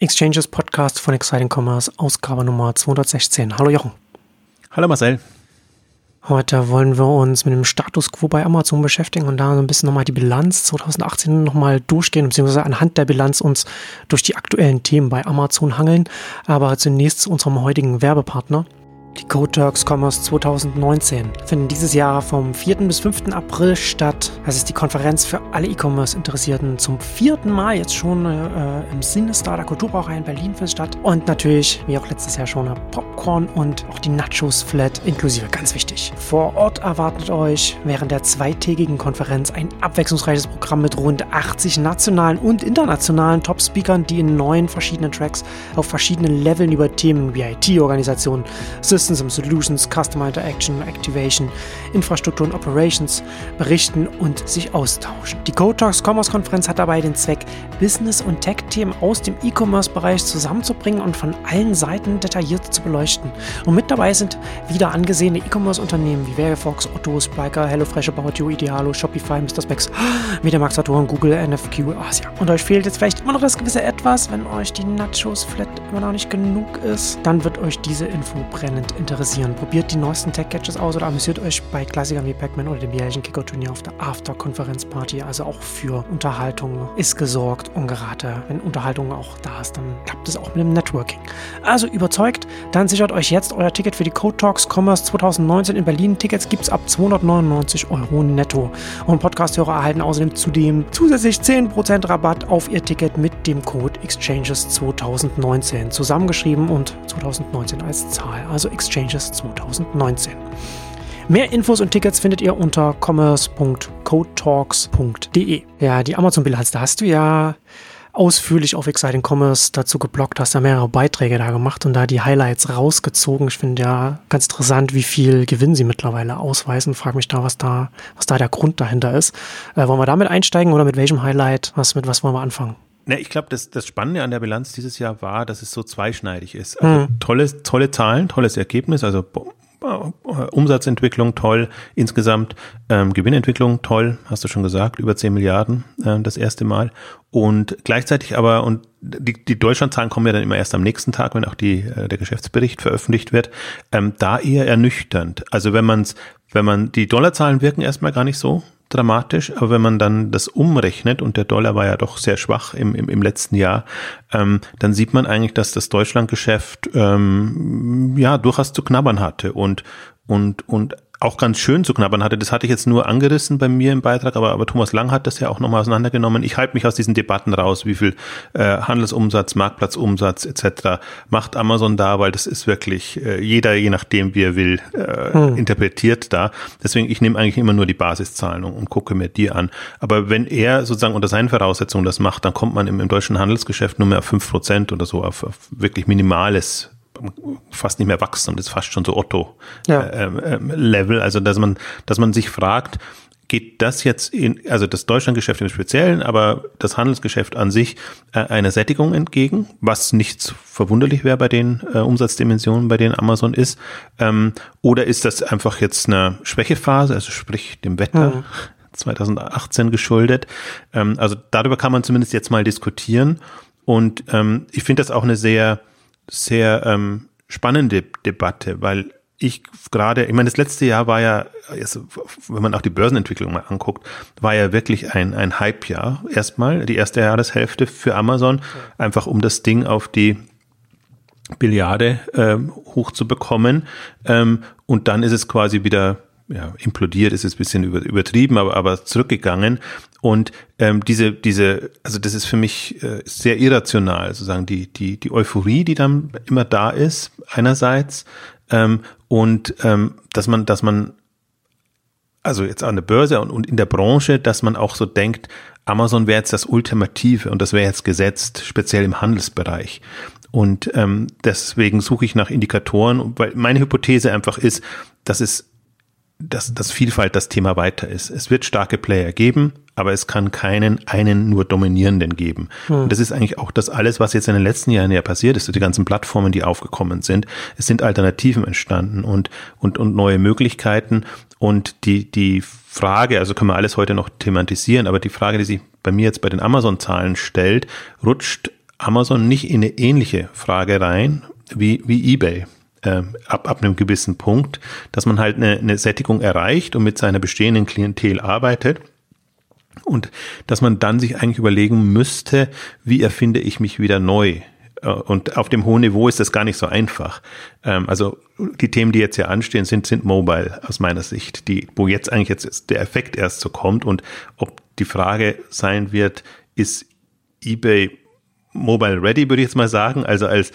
Exchanges Podcast von Exciting Commerce, Ausgabe Nummer 216. Hallo Jochen. Hallo Marcel. Heute wollen wir uns mit dem Status quo bei Amazon beschäftigen und da so ein bisschen nochmal die Bilanz 2018 nochmal durchgehen, beziehungsweise anhand der Bilanz uns durch die aktuellen Themen bei Amazon hangeln. Aber zunächst zu unserem heutigen Werbepartner. Die Code Turks Commerce 2019 finden dieses Jahr vom 4. bis 5. April statt. Das ist die Konferenz für alle E-Commerce-Interessierten zum vierten Mal jetzt schon äh, im Sinnestar der Kulturbraucherei in Berlin findet statt. Und natürlich, wie auch letztes Jahr schon, Popcorn und auch die Nachos Flat inklusive, ganz wichtig. Vor Ort erwartet euch während der zweitägigen Konferenz ein abwechslungsreiches Programm mit rund 80 nationalen und internationalen Top-Speakern, die in neun verschiedenen Tracks auf verschiedenen Leveln über Themen wie IT-Organisation, System Systems and Solutions, Customer Interaction, Activation, Infrastruktur und Operations berichten und sich austauschen. Die Code Talks Commerce Konferenz hat dabei den Zweck, Business- und Tech-Themen aus dem E-Commerce-Bereich zusammenzubringen und von allen Seiten detailliert zu beleuchten. Und mit dabei sind wieder angesehene E-Commerce-Unternehmen wie Verifox, Otto, Spriker, HelloFresh, About You, Idealo, Shopify, Mr. Specs, Mediamax, Saturn, Google, NFQ, Asia. Und euch fehlt jetzt vielleicht immer noch das gewisse Etwas, wenn euch die Nachos Flat immer noch nicht genug ist, dann wird euch diese Info brennend interessieren. Probiert die neuesten Tech-Gadgets aus oder amüsiert euch bei Klassikern wie Pac-Man oder dem jährlichen Kicker-Turnier auf der After-Konferenz-Party. Also auch für Unterhaltung ist gesorgt und gerade wenn Unterhaltung auch da ist, dann klappt es auch mit dem Networking. Also überzeugt, dann sichert euch jetzt euer Ticket für die Code Talks Commerce 2019 in Berlin. Tickets gibt es ab 299 Euro netto. Und Podcast-Hörer erhalten außerdem zudem zusätzlich 10% Rabatt auf ihr Ticket mit dem Code Exchanges 2019. Zusammengeschrieben und 2019 als Zahl. Also Exchanges Exchanges 2019. Mehr Infos und Tickets findet ihr unter commerce.codetalks.de. Ja, die Amazon-Bilanz, da hast du ja ausführlich auf Exciting Commerce dazu geblockt, hast da mehrere Beiträge da gemacht und da die Highlights rausgezogen. Ich finde ja ganz interessant, wie viel Gewinn sie mittlerweile ausweisen. Frag mich da, was da, was da der Grund dahinter ist. Äh, wollen wir damit einsteigen oder mit welchem Highlight? Was, mit was wollen wir anfangen? Ne, ich glaube, das, das Spannende an der Bilanz dieses Jahr war, dass es so zweischneidig ist. Also mhm. tolle, tolle Zahlen, tolles Ergebnis, also Umsatzentwicklung toll, insgesamt ähm, Gewinnentwicklung toll, hast du schon gesagt, über 10 Milliarden äh, das erste Mal. Und gleichzeitig aber, und die, die Deutschlandzahlen kommen ja dann immer erst am nächsten Tag, wenn auch die, äh, der Geschäftsbericht veröffentlicht wird, ähm, da eher ernüchternd. Also wenn man's, wenn man, die Dollarzahlen wirken erstmal gar nicht so dramatisch, aber wenn man dann das umrechnet und der Dollar war ja doch sehr schwach im, im, im letzten Jahr, ähm, dann sieht man eigentlich, dass das Deutschlandgeschäft ähm, ja durchaus zu knabbern hatte. Und und und auch ganz schön zu knabbern hatte. Das hatte ich jetzt nur angerissen bei mir im Beitrag, aber, aber Thomas Lang hat das ja auch nochmal auseinandergenommen. Ich halte mich aus diesen Debatten raus, wie viel äh, Handelsumsatz, Marktplatzumsatz etc. macht Amazon da, weil das ist wirklich äh, jeder, je nachdem wie er will, äh, hm. interpretiert da. Deswegen, ich nehme eigentlich immer nur die Basiszahlen und, und, gucke mir die an. Aber wenn er sozusagen unter seinen Voraussetzungen das macht, dann kommt man im, im deutschen Handelsgeschäft nur mehr auf fünf Prozent oder so, auf, auf wirklich minimales fast nicht mehr wachsen und ist fast schon so Otto-Level. Ja. Äh, äh, also dass man, dass man sich fragt, geht das jetzt in, also das Deutschlandgeschäft im Speziellen, aber das Handelsgeschäft an sich äh, einer Sättigung entgegen, was nichts verwunderlich wäre bei den äh, Umsatzdimensionen, bei denen Amazon ist, ähm, oder ist das einfach jetzt eine Schwächephase, also sprich dem Wetter? Mhm. 2018 geschuldet. Ähm, also darüber kann man zumindest jetzt mal diskutieren. Und ähm, ich finde das auch eine sehr sehr ähm, spannende Debatte, weil ich gerade, ich meine, das letzte Jahr war ja, wenn man auch die Börsenentwicklung mal anguckt, war ja wirklich ein, ein Hype-Jahr erstmal, die erste Jahreshälfte für Amazon, einfach um das Ding auf die Billiarde ähm, hochzubekommen. Ähm, und dann ist es quasi wieder ja, implodiert, ist es ein bisschen über, übertrieben, aber, aber zurückgegangen. Und ähm, diese, diese, also das ist für mich äh, sehr irrational, sozusagen die, die, die Euphorie, die dann immer da ist, einerseits, ähm, und ähm, dass man, dass man, also jetzt an der Börse und, und in der Branche, dass man auch so denkt, Amazon wäre jetzt das Ultimative und das wäre jetzt gesetzt, speziell im Handelsbereich. Und ähm, deswegen suche ich nach Indikatoren, weil meine Hypothese einfach ist, dass es dass, dass Vielfalt das Thema weiter ist. Es wird starke Player geben, aber es kann keinen einen nur dominierenden geben. Hm. Und das ist eigentlich auch das alles, was jetzt in den letzten Jahren ja passiert ist, die ganzen Plattformen, die aufgekommen sind. Es sind Alternativen entstanden und, und, und neue Möglichkeiten. Und die, die Frage, also können wir alles heute noch thematisieren, aber die Frage, die sich bei mir jetzt bei den Amazon-Zahlen stellt, rutscht Amazon nicht in eine ähnliche Frage rein wie, wie eBay? Äh, ab, ab einem gewissen Punkt, dass man halt eine, eine Sättigung erreicht und mit seiner bestehenden Klientel arbeitet und dass man dann sich eigentlich überlegen müsste, wie erfinde ich mich wieder neu? Äh, und auf dem hohen Niveau ist das gar nicht so einfach. Ähm, also die Themen, die jetzt hier anstehen, sind, sind mobile aus meiner Sicht, die, wo jetzt eigentlich jetzt der Effekt erst so kommt und ob die Frage sein wird, ist eBay mobile ready, würde ich jetzt mal sagen, also als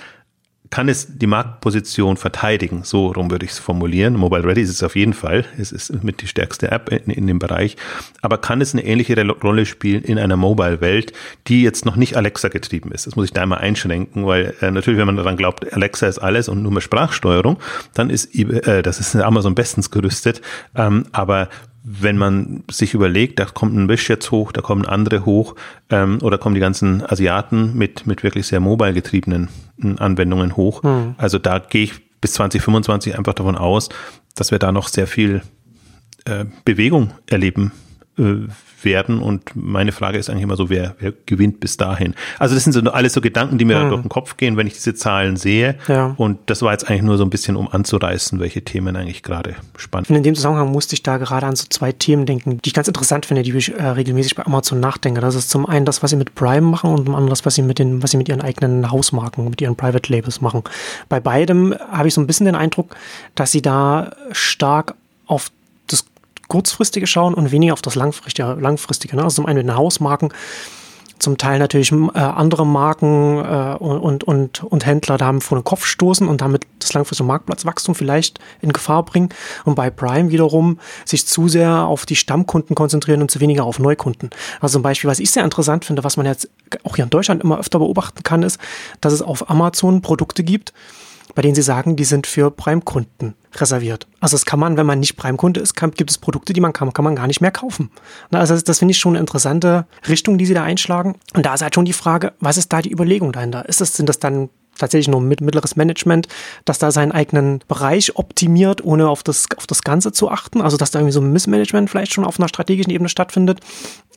kann es die Marktposition verteidigen. So rum würde ich es formulieren. Mobile Ready ist es auf jeden Fall. Es ist mit die stärkste App in, in dem Bereich. Aber kann es eine ähnliche Rolle spielen in einer Mobile-Welt, die jetzt noch nicht Alexa getrieben ist? Das muss ich da einmal einschränken, weil äh, natürlich, wenn man daran glaubt, Alexa ist alles und nur mehr Sprachsteuerung, dann ist äh, das ist Amazon bestens gerüstet. Ähm, aber wenn man sich überlegt, da kommt ein Wish jetzt hoch, da kommen andere hoch ähm, oder kommen die ganzen Asiaten mit, mit wirklich sehr mobile getriebenen hm, Anwendungen hoch. Mhm. Also da gehe ich bis 2025 einfach davon aus, dass wir da noch sehr viel äh, Bewegung erleben werden. Und meine Frage ist eigentlich immer so, wer, wer gewinnt bis dahin? Also das sind so alles so Gedanken, die mir hm. durch den Kopf gehen, wenn ich diese Zahlen sehe. Ja. Und das war jetzt eigentlich nur so ein bisschen, um anzureißen, welche Themen eigentlich gerade spannend sind. In dem Zusammenhang musste ich da gerade an so zwei Themen denken, die ich ganz interessant finde, die ich äh, regelmäßig bei Amazon nachdenke. Das ist zum einen das, was sie mit Prime machen und zum anderen das, was sie mit den, was sie mit ihren eigenen Hausmarken, mit ihren Private Labels machen. Bei beidem habe ich so ein bisschen den Eindruck, dass sie da stark auf kurzfristige schauen und weniger auf das langfristige. langfristige ne? Also zum einen mit den Hausmarken, zum Teil natürlich äh, andere Marken äh, und, und, und Händler da haben vor den Kopf stoßen und damit das langfristige Marktplatzwachstum vielleicht in Gefahr bringen. Und bei Prime wiederum sich zu sehr auf die Stammkunden konzentrieren und zu weniger auf Neukunden. Also zum Beispiel, was ich sehr interessant finde, was man jetzt auch hier in Deutschland immer öfter beobachten kann, ist, dass es auf Amazon Produkte gibt, bei denen sie sagen, die sind für Prime-Kunden reserviert. Also das kann man, wenn man nicht Prime-Kunde ist, kann, gibt es Produkte, die man kann, kann man gar nicht mehr kaufen. Also das, das finde ich schon eine interessante Richtung, die sie da einschlagen. Und da ist halt schon die Frage, was ist da die Überlegung dahinter? Ist das, sind das dann tatsächlich nur mit mittleres Management, das da seinen eigenen Bereich optimiert, ohne auf das, auf das Ganze zu achten. Also, dass da irgendwie so ein Missmanagement vielleicht schon auf einer strategischen Ebene stattfindet.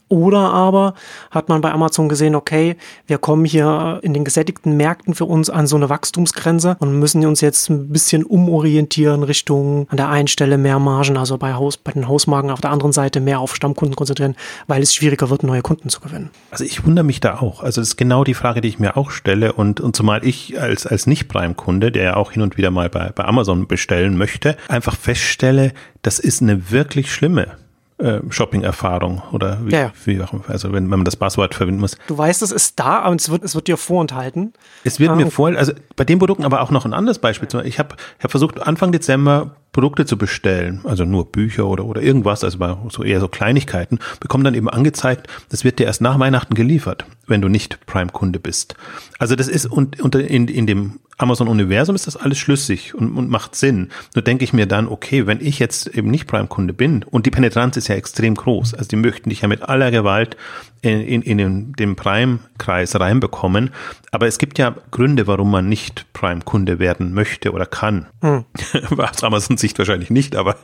Oder aber hat man bei Amazon gesehen, okay, wir kommen hier in den gesättigten Märkten für uns an so eine Wachstumsgrenze und müssen uns jetzt ein bisschen umorientieren Richtung an der einen Stelle mehr Margen, also bei, Haus, bei den Hausmarken auf der anderen Seite mehr auf Stammkunden konzentrieren, weil es schwieriger wird, neue Kunden zu gewinnen. Also ich wundere mich da auch. Also das ist genau die Frage, die ich mir auch stelle und, und zumal ich als, als Nicht-Prime-Kunde, der ja auch hin und wieder mal bei, bei Amazon bestellen möchte, einfach feststelle, das ist eine wirklich schlimme äh, Shopping-Erfahrung oder wie, ja, ja. wie auch, also wenn, wenn man das Passwort verwenden muss. Du weißt, es ist da, aber es wird, es wird dir vorenthalten. Es wird ähm, mir vor, also bei den Produkten aber auch noch ein anderes Beispiel. Ich habe hab versucht, Anfang Dezember Produkte zu bestellen, also nur Bücher oder, oder irgendwas, also so eher so Kleinigkeiten, bekommen dann eben angezeigt, das wird dir erst nach Weihnachten geliefert, wenn du nicht Prime-Kunde bist. Also das ist und, und in, in dem Amazon-Universum ist das alles schlüssig und, und macht Sinn. Nur denke ich mir dann, okay, wenn ich jetzt eben nicht Prime-Kunde bin und die Penetranz ist ja extrem groß, also die möchten dich ja mit aller Gewalt in, in, in den, Prime-Kreis reinbekommen, aber es gibt ja Gründe, warum man nicht Prime-Kunde werden möchte oder kann. Hm. Aus Amazon-Sicht wahrscheinlich nicht, aber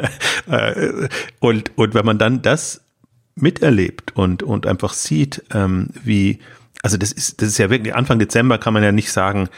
äh, und, und wenn man dann das miterlebt und, und einfach sieht, ähm, wie also das ist, das ist ja wirklich, Anfang Dezember kann man ja nicht sagen,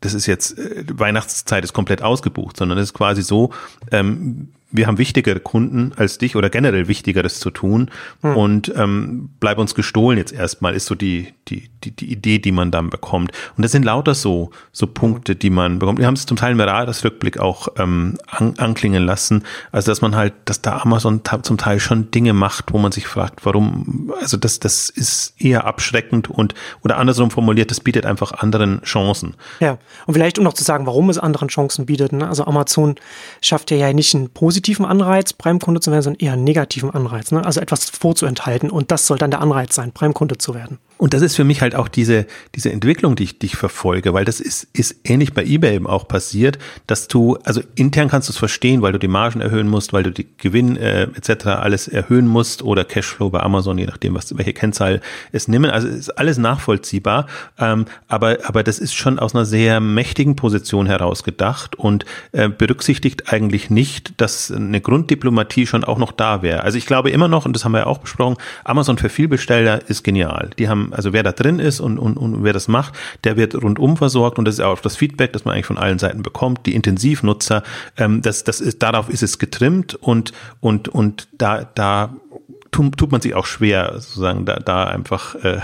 das ist jetzt, äh, Weihnachtszeit ist komplett ausgebucht, sondern es ist quasi so, ähm, wir haben wichtigere Kunden als dich oder generell Wichtigeres zu tun hm. und ähm, bleib uns gestohlen jetzt erstmal, ist so die, die, die, die Idee, die man dann bekommt. Und das sind lauter so, so Punkte, die man bekommt. Wir haben es zum Teil im Rückblick auch ähm, an, anklingen lassen, also dass man halt, dass da Amazon zum Teil schon Dinge macht, wo man sich fragt, warum, also das, das ist eher abschreckend und oder andersrum formuliert, das bietet einfach anderen Chancen. Ja, und vielleicht um noch zu sagen, warum es anderen Chancen bietet. Ne? Also Amazon schafft ja nicht einen positiven positiven Anreiz, Prime-Kunde zu werden, sondern eher einen negativen Anreiz. Ne? Also etwas vorzuenthalten und das soll dann der Anreiz sein, Prime-Kunde zu werden. Und das ist für mich halt auch diese, diese Entwicklung, die ich, die ich verfolge, weil das ist, ist ähnlich bei eBay eben auch passiert, dass du, also intern kannst du es verstehen, weil du die Margen erhöhen musst, weil du die Gewinn äh, etc. alles erhöhen musst oder Cashflow bei Amazon, je nachdem, was welche Kennzahl es nehmen. Also ist alles nachvollziehbar, ähm, aber, aber das ist schon aus einer sehr mächtigen Position heraus gedacht und äh, berücksichtigt eigentlich nicht, dass dass eine Grunddiplomatie schon auch noch da wäre. Also ich glaube immer noch, und das haben wir ja auch besprochen, Amazon für Vielbesteller ist genial. Die haben, also wer da drin ist und, und, und wer das macht, der wird rundum versorgt und das ist auch das Feedback, das man eigentlich von allen Seiten bekommt. Die Intensivnutzer, ähm, das, das ist, darauf ist es getrimmt und, und, und da, da tut, man sich auch schwer, sozusagen da, da einfach, äh,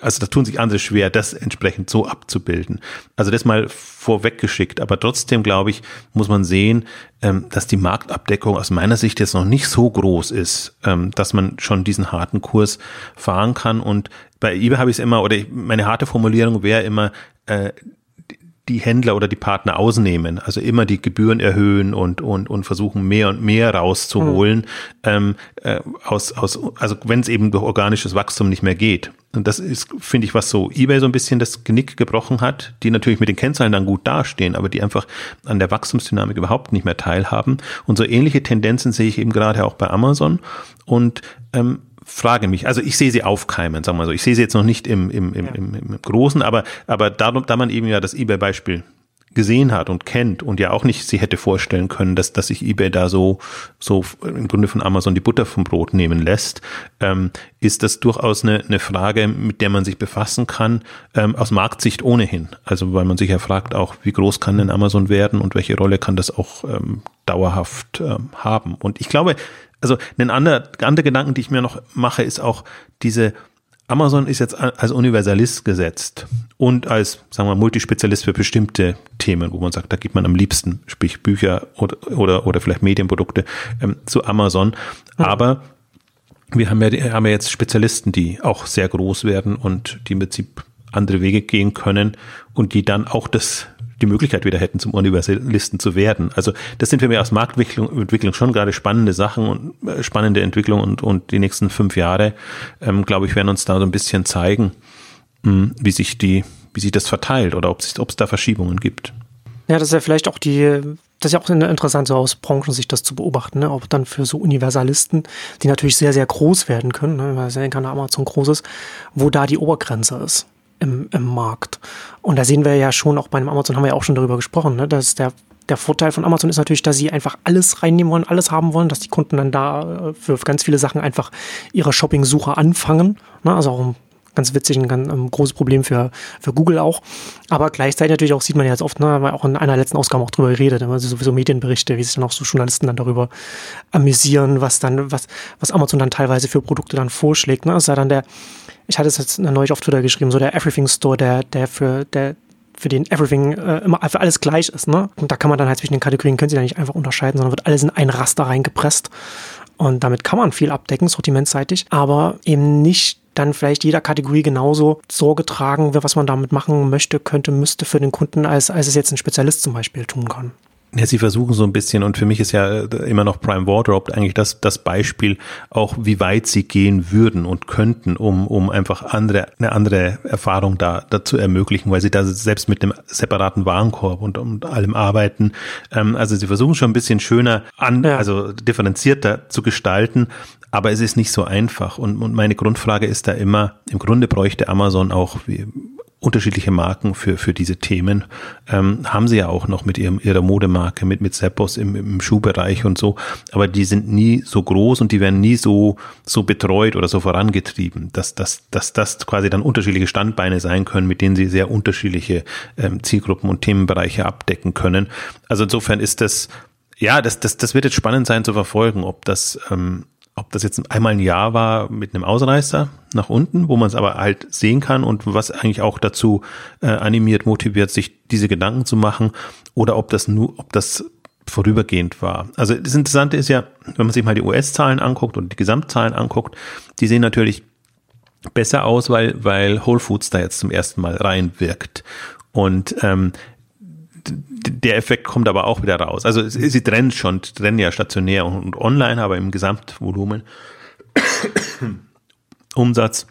also da tun sich andere schwer, das entsprechend so abzubilden. Also das mal vorweggeschickt, aber trotzdem glaube ich, muss man sehen, ähm, dass die Marktabdeckung aus meiner Sicht jetzt noch nicht so groß ist, ähm, dass man schon diesen harten Kurs fahren kann. Und bei eBay habe ich es immer, oder meine harte Formulierung wäre immer, äh, die Händler oder die Partner ausnehmen, also immer die Gebühren erhöhen und und und versuchen mehr und mehr rauszuholen mhm. ähm, äh, aus aus also wenn es eben durch organisches Wachstum nicht mehr geht. Und das ist finde ich was so eBay so ein bisschen das Genick gebrochen hat, die natürlich mit den Kennzahlen dann gut dastehen, aber die einfach an der Wachstumsdynamik überhaupt nicht mehr teilhaben. Und so ähnliche Tendenzen sehe ich eben gerade auch bei Amazon und ähm, frage mich, also ich sehe sie aufkeimen, sagen wir mal so. Ich sehe sie jetzt noch nicht im, im, im, ja. im, im Großen, aber, aber da, da man eben ja das eBay-Beispiel gesehen hat und kennt und ja auch nicht sie hätte vorstellen können, dass, dass sich eBay da so, so im Grunde von Amazon die Butter vom Brot nehmen lässt, ähm, ist das durchaus eine, eine Frage, mit der man sich befassen kann, ähm, aus Marktsicht ohnehin. Also weil man sich ja fragt auch, wie groß kann denn Amazon werden und welche Rolle kann das auch ähm, dauerhaft ähm, haben. Und ich glaube, also ein anderer, andere Gedanken, die ich mir noch mache, ist auch diese Amazon ist jetzt als Universalist gesetzt und als, sagen wir, Multispezialist für bestimmte Themen, wo man sagt, da gibt man am liebsten, sprich Bücher oder, oder, oder vielleicht Medienprodukte ähm, zu Amazon. Aber wir haben ja, haben ja jetzt Spezialisten, die auch sehr groß werden und die im Prinzip andere Wege gehen können und die dann auch das die Möglichkeit wieder hätten, zum Universalisten zu werden. Also das sind für mich aus Marktentwicklung Entwicklung schon gerade spannende Sachen und äh, spannende Entwicklung und, und die nächsten fünf Jahre, ähm, glaube ich, werden uns da so ein bisschen zeigen, mh, hm, wie sich die, wie sich das verteilt oder ob es, ob es da Verschiebungen gibt. Ja, das ist ja vielleicht auch die, das ist ja auch interessant, so aus Branchensicht das zu beobachten, ne? auch dann für so Universalisten, die natürlich sehr, sehr groß werden können, ne? weil ja kann Amazon groß ist, wo da die Obergrenze ist im, im Markt. Und da sehen wir ja schon, auch bei einem Amazon haben wir ja auch schon darüber gesprochen, ne, dass der der Vorteil von Amazon ist natürlich, dass sie einfach alles reinnehmen wollen, alles haben wollen, dass die Kunden dann da äh, für ganz viele Sachen einfach ihre Shopping-Suche anfangen. Ne? Also auch ein ganz witzig, ein ganz ein großes Problem für, für Google auch. Aber gleichzeitig natürlich auch sieht man ja jetzt oft, ne, weil auch in einer letzten Ausgabe auch drüber geredet, also sowieso Medienberichte, wie sich dann auch so Journalisten dann darüber amüsieren, was dann, was, was Amazon dann teilweise für Produkte dann vorschlägt. Ne? Das ist ja dann der, ich hatte es jetzt neulich auf Twitter geschrieben, so der Everything Store, der, der für, der, für den Everything äh, immer für alles gleich ist, ne? Und da kann man dann halt zwischen den Kategorien, können sie da nicht einfach unterscheiden, sondern wird alles in ein Raster reingepresst. Und damit kann man viel abdecken, sortimentseitig, aber eben nicht dann vielleicht jeder Kategorie genauso Sorge tragen, was man damit machen möchte, könnte, müsste für den Kunden, als, als es jetzt ein Spezialist zum Beispiel tun kann. Ja, sie versuchen so ein bisschen und für mich ist ja äh, immer noch Prime Wardrobe eigentlich das, das Beispiel auch, wie weit sie gehen würden und könnten, um, um einfach andere, eine andere Erfahrung da, da zu ermöglichen, weil sie da selbst mit einem separaten Warenkorb und, und allem arbeiten. Ähm, also sie versuchen schon ein bisschen schöner an, ja. also differenzierter zu gestalten, aber es ist nicht so einfach. Und, und meine Grundfrage ist da immer, im Grunde bräuchte Amazon auch, wie, unterschiedliche Marken für, für diese Themen. Ähm, haben sie ja auch noch mit ihrem, ihrer Modemarke, mit, mit Seppos im, im Schuhbereich und so. Aber die sind nie so groß und die werden nie so, so betreut oder so vorangetrieben, dass, dass, dass das quasi dann unterschiedliche Standbeine sein können, mit denen sie sehr unterschiedliche ähm, Zielgruppen und Themenbereiche abdecken können. Also insofern ist das, ja, das, das, das wird jetzt spannend sein zu verfolgen, ob das, ähm, ob das jetzt einmal ein Jahr war mit einem Ausreißer nach unten, wo man es aber halt sehen kann und was eigentlich auch dazu äh, animiert, motiviert, sich diese Gedanken zu machen, oder ob das nur, ob das vorübergehend war. Also das Interessante ist ja, wenn man sich mal die US-Zahlen anguckt und die Gesamtzahlen anguckt, die sehen natürlich besser aus, weil, weil Whole Foods da jetzt zum ersten Mal reinwirkt. Und ähm, der Effekt kommt aber auch wieder raus. Also sie trennen schon, trennen ja stationär und online, aber im Gesamtvolumen Umsatz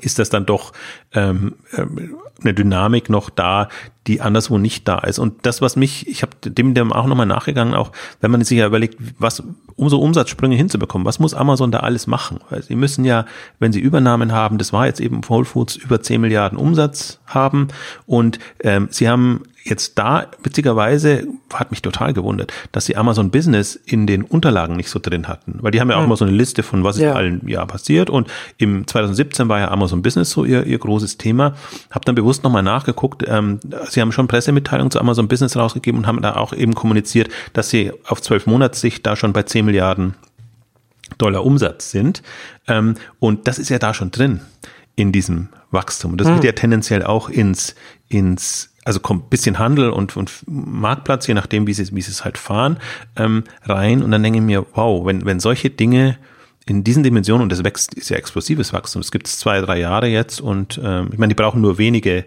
ist das dann doch ähm, ähm, eine Dynamik noch da, die anderswo nicht da ist. Und das, was mich, ich habe dem, dem auch nochmal nachgegangen, auch wenn man sich ja überlegt, was, um so Umsatzsprünge hinzubekommen, was muss Amazon da alles machen? Weil sie müssen ja, wenn sie Übernahmen haben, das war jetzt eben Whole Foods, über 10 Milliarden Umsatz haben und ähm, sie haben jetzt da, witzigerweise, hat mich total gewundert, dass sie Amazon Business in den Unterlagen nicht so drin hatten. Weil die haben ja auch hm. mal so eine Liste von, was ist ja. allen Jahr passiert. Und im 2017 war ja Amazon Business so ihr, ihr großes Thema. Hab dann bewusst nochmal nachgeguckt. Ähm, sie haben schon Pressemitteilungen zu Amazon Business rausgegeben und haben da auch eben kommuniziert, dass sie auf zwölf Monatssicht da schon bei 10 Milliarden Dollar Umsatz sind. Ähm, und das ist ja da schon drin in diesem Wachstum. Und das hm. wird ja tendenziell auch ins, ins also kommt bisschen Handel und, und Marktplatz, je nachdem, wie sie, wie sie es halt fahren, ähm, rein. Und dann denke ich mir, wow, wenn, wenn solche Dinge in diesen Dimensionen, und das wächst, ist ja explosives Wachstum, das gibt es zwei, drei Jahre jetzt und ähm, ich meine, die brauchen nur wenige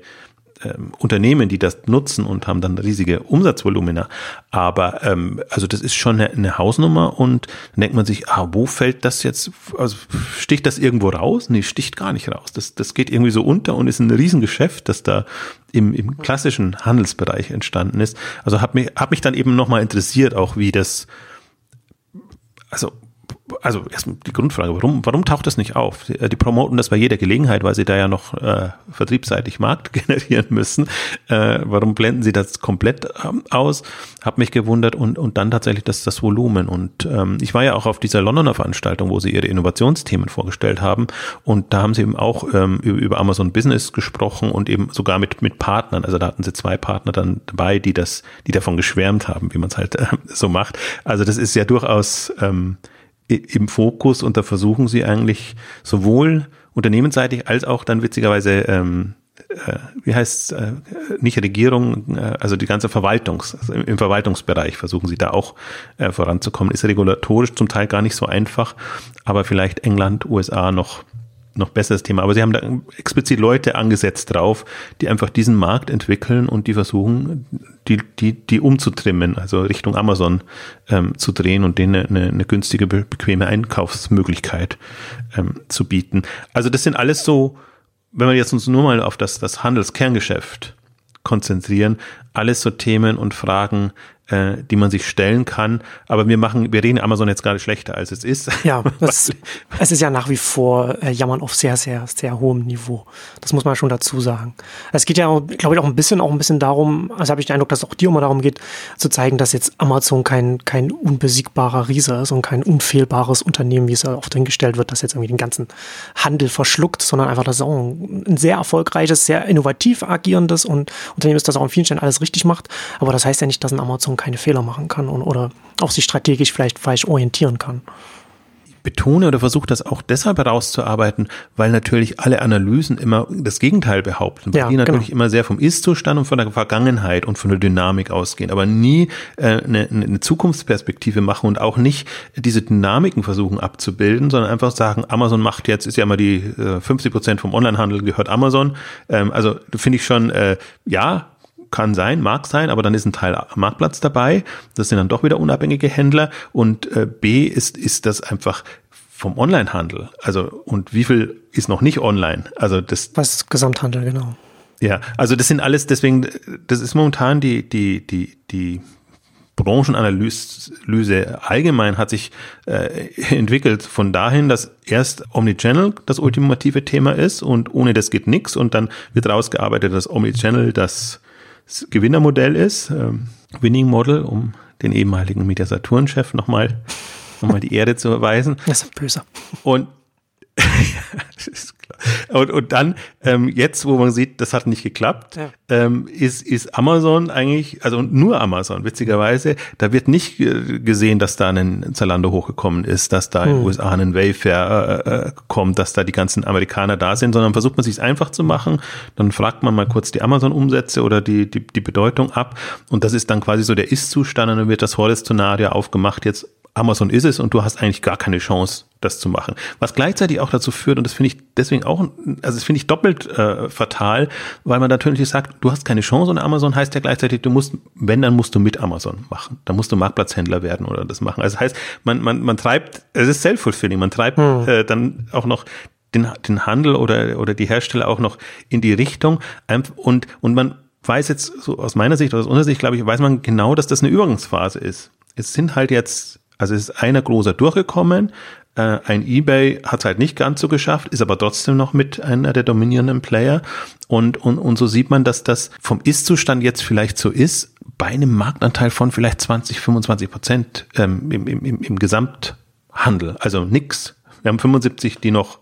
ähm, Unternehmen, die das nutzen und haben dann riesige Umsatzvolumina. Aber ähm, also das ist schon eine, eine Hausnummer und dann denkt man sich, ah, wo fällt das jetzt, also sticht das irgendwo raus? Nee, sticht gar nicht raus. Das, das geht irgendwie so unter und ist ein Riesengeschäft, das da im, im klassischen Handelsbereich entstanden ist. Also hat mich, hat mich dann eben nochmal interessiert, auch wie das, also also erstmal die Grundfrage, warum, warum taucht das nicht auf? Die, die, promoten das bei jeder Gelegenheit, weil sie da ja noch äh, vertriebsseitig Markt generieren müssen. Äh, warum blenden sie das komplett ähm, aus? Hab mich gewundert und, und dann tatsächlich das, das Volumen. Und ähm, ich war ja auch auf dieser Londoner Veranstaltung, wo sie ihre Innovationsthemen vorgestellt haben. Und da haben sie eben auch ähm, über, über Amazon Business gesprochen und eben sogar mit, mit Partnern. Also da hatten sie zwei Partner dann dabei, die das, die davon geschwärmt haben, wie man es halt äh, so macht. Also das ist ja durchaus ähm, im Fokus und da versuchen sie eigentlich sowohl unternehmensseitig als auch dann witzigerweise ähm, äh, wie heißt äh, nicht Regierung, äh, also die ganze Verwaltungs, also im, im Verwaltungsbereich versuchen sie da auch äh, voranzukommen. Ist regulatorisch zum Teil gar nicht so einfach, aber vielleicht England, USA noch noch besseres Thema. Aber sie haben da explizit Leute angesetzt drauf, die einfach diesen Markt entwickeln und die versuchen, die, die, die umzutrimmen, also Richtung Amazon ähm, zu drehen und denen eine, eine günstige, bequeme Einkaufsmöglichkeit ähm, zu bieten. Also das sind alles so, wenn wir jetzt uns nur mal auf das, das Handelskerngeschäft konzentrieren, alles so Themen und Fragen, äh, die man sich stellen kann. Aber wir machen, wir reden Amazon jetzt gerade schlechter als es ist. Ja, das, es ist ja nach wie vor äh, Jammern auf sehr, sehr, sehr hohem Niveau. Das muss man schon dazu sagen. Es geht ja, glaube ich, auch ein bisschen, auch ein bisschen darum, also habe ich den Eindruck, dass es auch dir immer darum geht, zu zeigen, dass jetzt Amazon kein, kein unbesiegbarer Riese ist und kein unfehlbares Unternehmen, wie es oft hingestellt wird, das jetzt irgendwie den ganzen Handel verschluckt, sondern einfach, dass es auch ein sehr erfolgreiches, sehr innovativ agierendes und Unternehmen ist, das auch an vielen Stellen alles richtig macht. Aber das heißt ja nicht, dass ein Amazon keine Fehler machen kann und, oder auch sich strategisch vielleicht falsch orientieren kann betone oder versuche das auch deshalb herauszuarbeiten, weil natürlich alle Analysen immer das Gegenteil behaupten, weil ja, die natürlich genau. immer sehr vom Ist-Zustand und von der Vergangenheit und von der Dynamik ausgehen, aber nie äh, eine, eine Zukunftsperspektive machen und auch nicht diese Dynamiken versuchen abzubilden, sondern einfach sagen, Amazon macht jetzt, ist ja immer die äh, 50 Prozent vom Onlinehandel gehört Amazon. Ähm, also finde ich schon, äh, ja, kann sein, mag sein, aber dann ist ein Teil Marktplatz dabei. Das sind dann doch wieder unabhängige Händler. Und äh, B ist, ist das einfach vom Onlinehandel. Also, und wie viel ist noch nicht online? Also das. Was Gesamthandel, genau. Ja, also das sind alles, deswegen, das ist momentan die, die, die, die Branchenanalyse allgemein hat sich äh, entwickelt von dahin, dass erst Omnichannel das ultimative Thema ist und ohne das geht nix und dann wird rausgearbeitet, dass Omnichannel das Gewinnermodell ist, ähm, Winning Model, um den ehemaligen Media Saturn-Chef nochmal noch mal die Ehre zu erweisen. Das ist böse. Und Und, und dann, ähm, jetzt, wo man sieht, das hat nicht geklappt, ja. ähm, ist, ist Amazon eigentlich, also nur Amazon, witzigerweise, da wird nicht gesehen, dass da ein Zalando hochgekommen ist, dass da hm. in den USA ein Wayfair äh, äh, kommt, dass da die ganzen Amerikaner da sind, sondern versucht man sich einfach zu machen. Dann fragt man mal kurz die Amazon-Umsätze oder die, die, die Bedeutung ab. Und das ist dann quasi so der Ist-Zustand und dann wird das Horror-Szenario aufgemacht. Jetzt Amazon ist es und du hast eigentlich gar keine Chance, das zu machen. Was gleichzeitig auch dazu führt, und das finde ich deswegen auch, also das finde ich doppelt äh, fatal, weil man natürlich sagt, du hast keine Chance und Amazon heißt ja gleichzeitig, du musst, wenn, dann musst du mit Amazon machen. Dann musst du Marktplatzhändler werden oder das machen. Also das heißt, man, man, man treibt, es ist Self-Fulfilling, man treibt hm. äh, dann auch noch den, den Handel oder, oder die Hersteller auch noch in die Richtung. Und, und man weiß jetzt, so aus meiner Sicht oder aus unserer Sicht, glaube ich, weiß man genau, dass das eine Übergangsphase ist. Es sind halt jetzt, also es ist einer großer durchgekommen, äh, ein eBay hat es halt nicht ganz so geschafft, ist aber trotzdem noch mit einer der dominierenden Player. Und, und, und so sieht man, dass das vom Ist-Zustand jetzt vielleicht so ist, bei einem Marktanteil von vielleicht 20, 25 Prozent ähm, im, im, im Gesamthandel. Also nix. Wir haben 75, die noch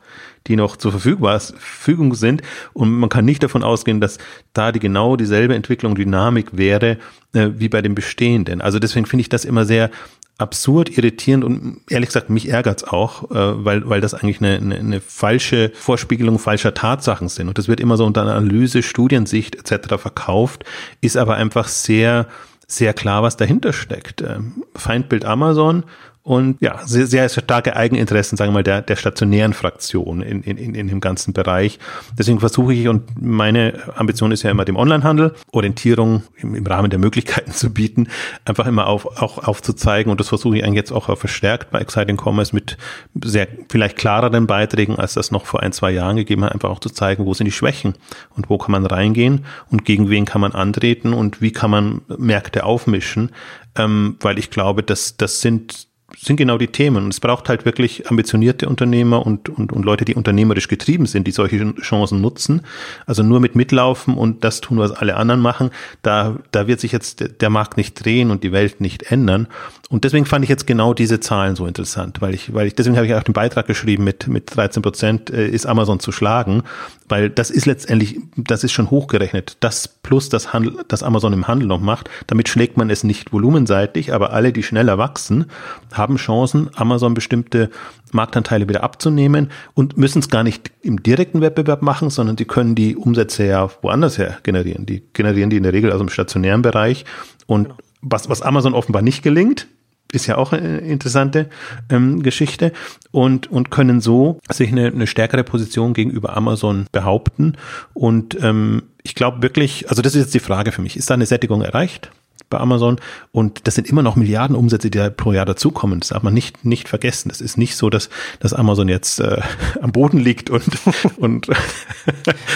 die noch zur Verfügung sind. Und man kann nicht davon ausgehen, dass da die genau dieselbe Entwicklung, Dynamik wäre äh, wie bei den bestehenden. Also deswegen finde ich das immer sehr absurd, irritierend und ehrlich gesagt, mich ärgert's auch, äh, weil, weil das eigentlich eine, eine, eine falsche Vorspiegelung falscher Tatsachen sind. Und das wird immer so unter Analyse, Studiensicht etc. verkauft, ist aber einfach sehr, sehr klar, was dahinter steckt. Ähm, Feindbild Amazon und ja, sehr, sehr starke Eigeninteressen, sagen wir mal, der, der stationären Fraktion in, in, in dem ganzen Bereich. Deswegen versuche ich, und meine Ambition ist ja immer dem Onlinehandel, Orientierung im, im Rahmen der Möglichkeiten zu bieten, einfach immer auf, auch aufzuzeigen. Und das versuche ich eigentlich jetzt auch verstärkt bei Exciting Commerce mit sehr vielleicht klareren Beiträgen, als das noch vor ein, zwei Jahren gegeben hat, einfach auch zu zeigen, wo sind die Schwächen und wo kann man reingehen und gegen wen kann man antreten und wie kann man Märkte aufmischen. Ähm, weil ich glaube, dass das sind sind genau die Themen. Und es braucht halt wirklich ambitionierte Unternehmer und, und, und Leute, die unternehmerisch getrieben sind, die solche Chancen nutzen. Also nur mit mitlaufen und das tun, was alle anderen machen, da, da wird sich jetzt der Markt nicht drehen und die Welt nicht ändern. Und deswegen fand ich jetzt genau diese Zahlen so interessant, weil ich, weil ich, deswegen habe ich auch den Beitrag geschrieben mit, mit 13 Prozent äh, ist Amazon zu schlagen, weil das ist letztendlich, das ist schon hochgerechnet. Das plus das Handel, das Amazon im Handel noch macht, damit schlägt man es nicht volumenseitig, aber alle, die schneller wachsen, haben Chancen, Amazon bestimmte Marktanteile wieder abzunehmen und müssen es gar nicht im direkten Wettbewerb machen, sondern die können die Umsätze ja woanders her generieren. Die generieren die in der Regel aus dem stationären Bereich und genau. was, was Amazon offenbar nicht gelingt, ist ja auch eine interessante ähm, Geschichte und, und können so sich eine, eine stärkere Position gegenüber Amazon behaupten. Und ähm, ich glaube wirklich, also das ist jetzt die Frage für mich, ist da eine Sättigung erreicht? bei Amazon und das sind immer noch Milliarden Umsätze, die da pro Jahr dazukommen. Das darf man nicht, nicht vergessen. Das ist nicht so, dass, dass Amazon jetzt äh, am Boden liegt und, und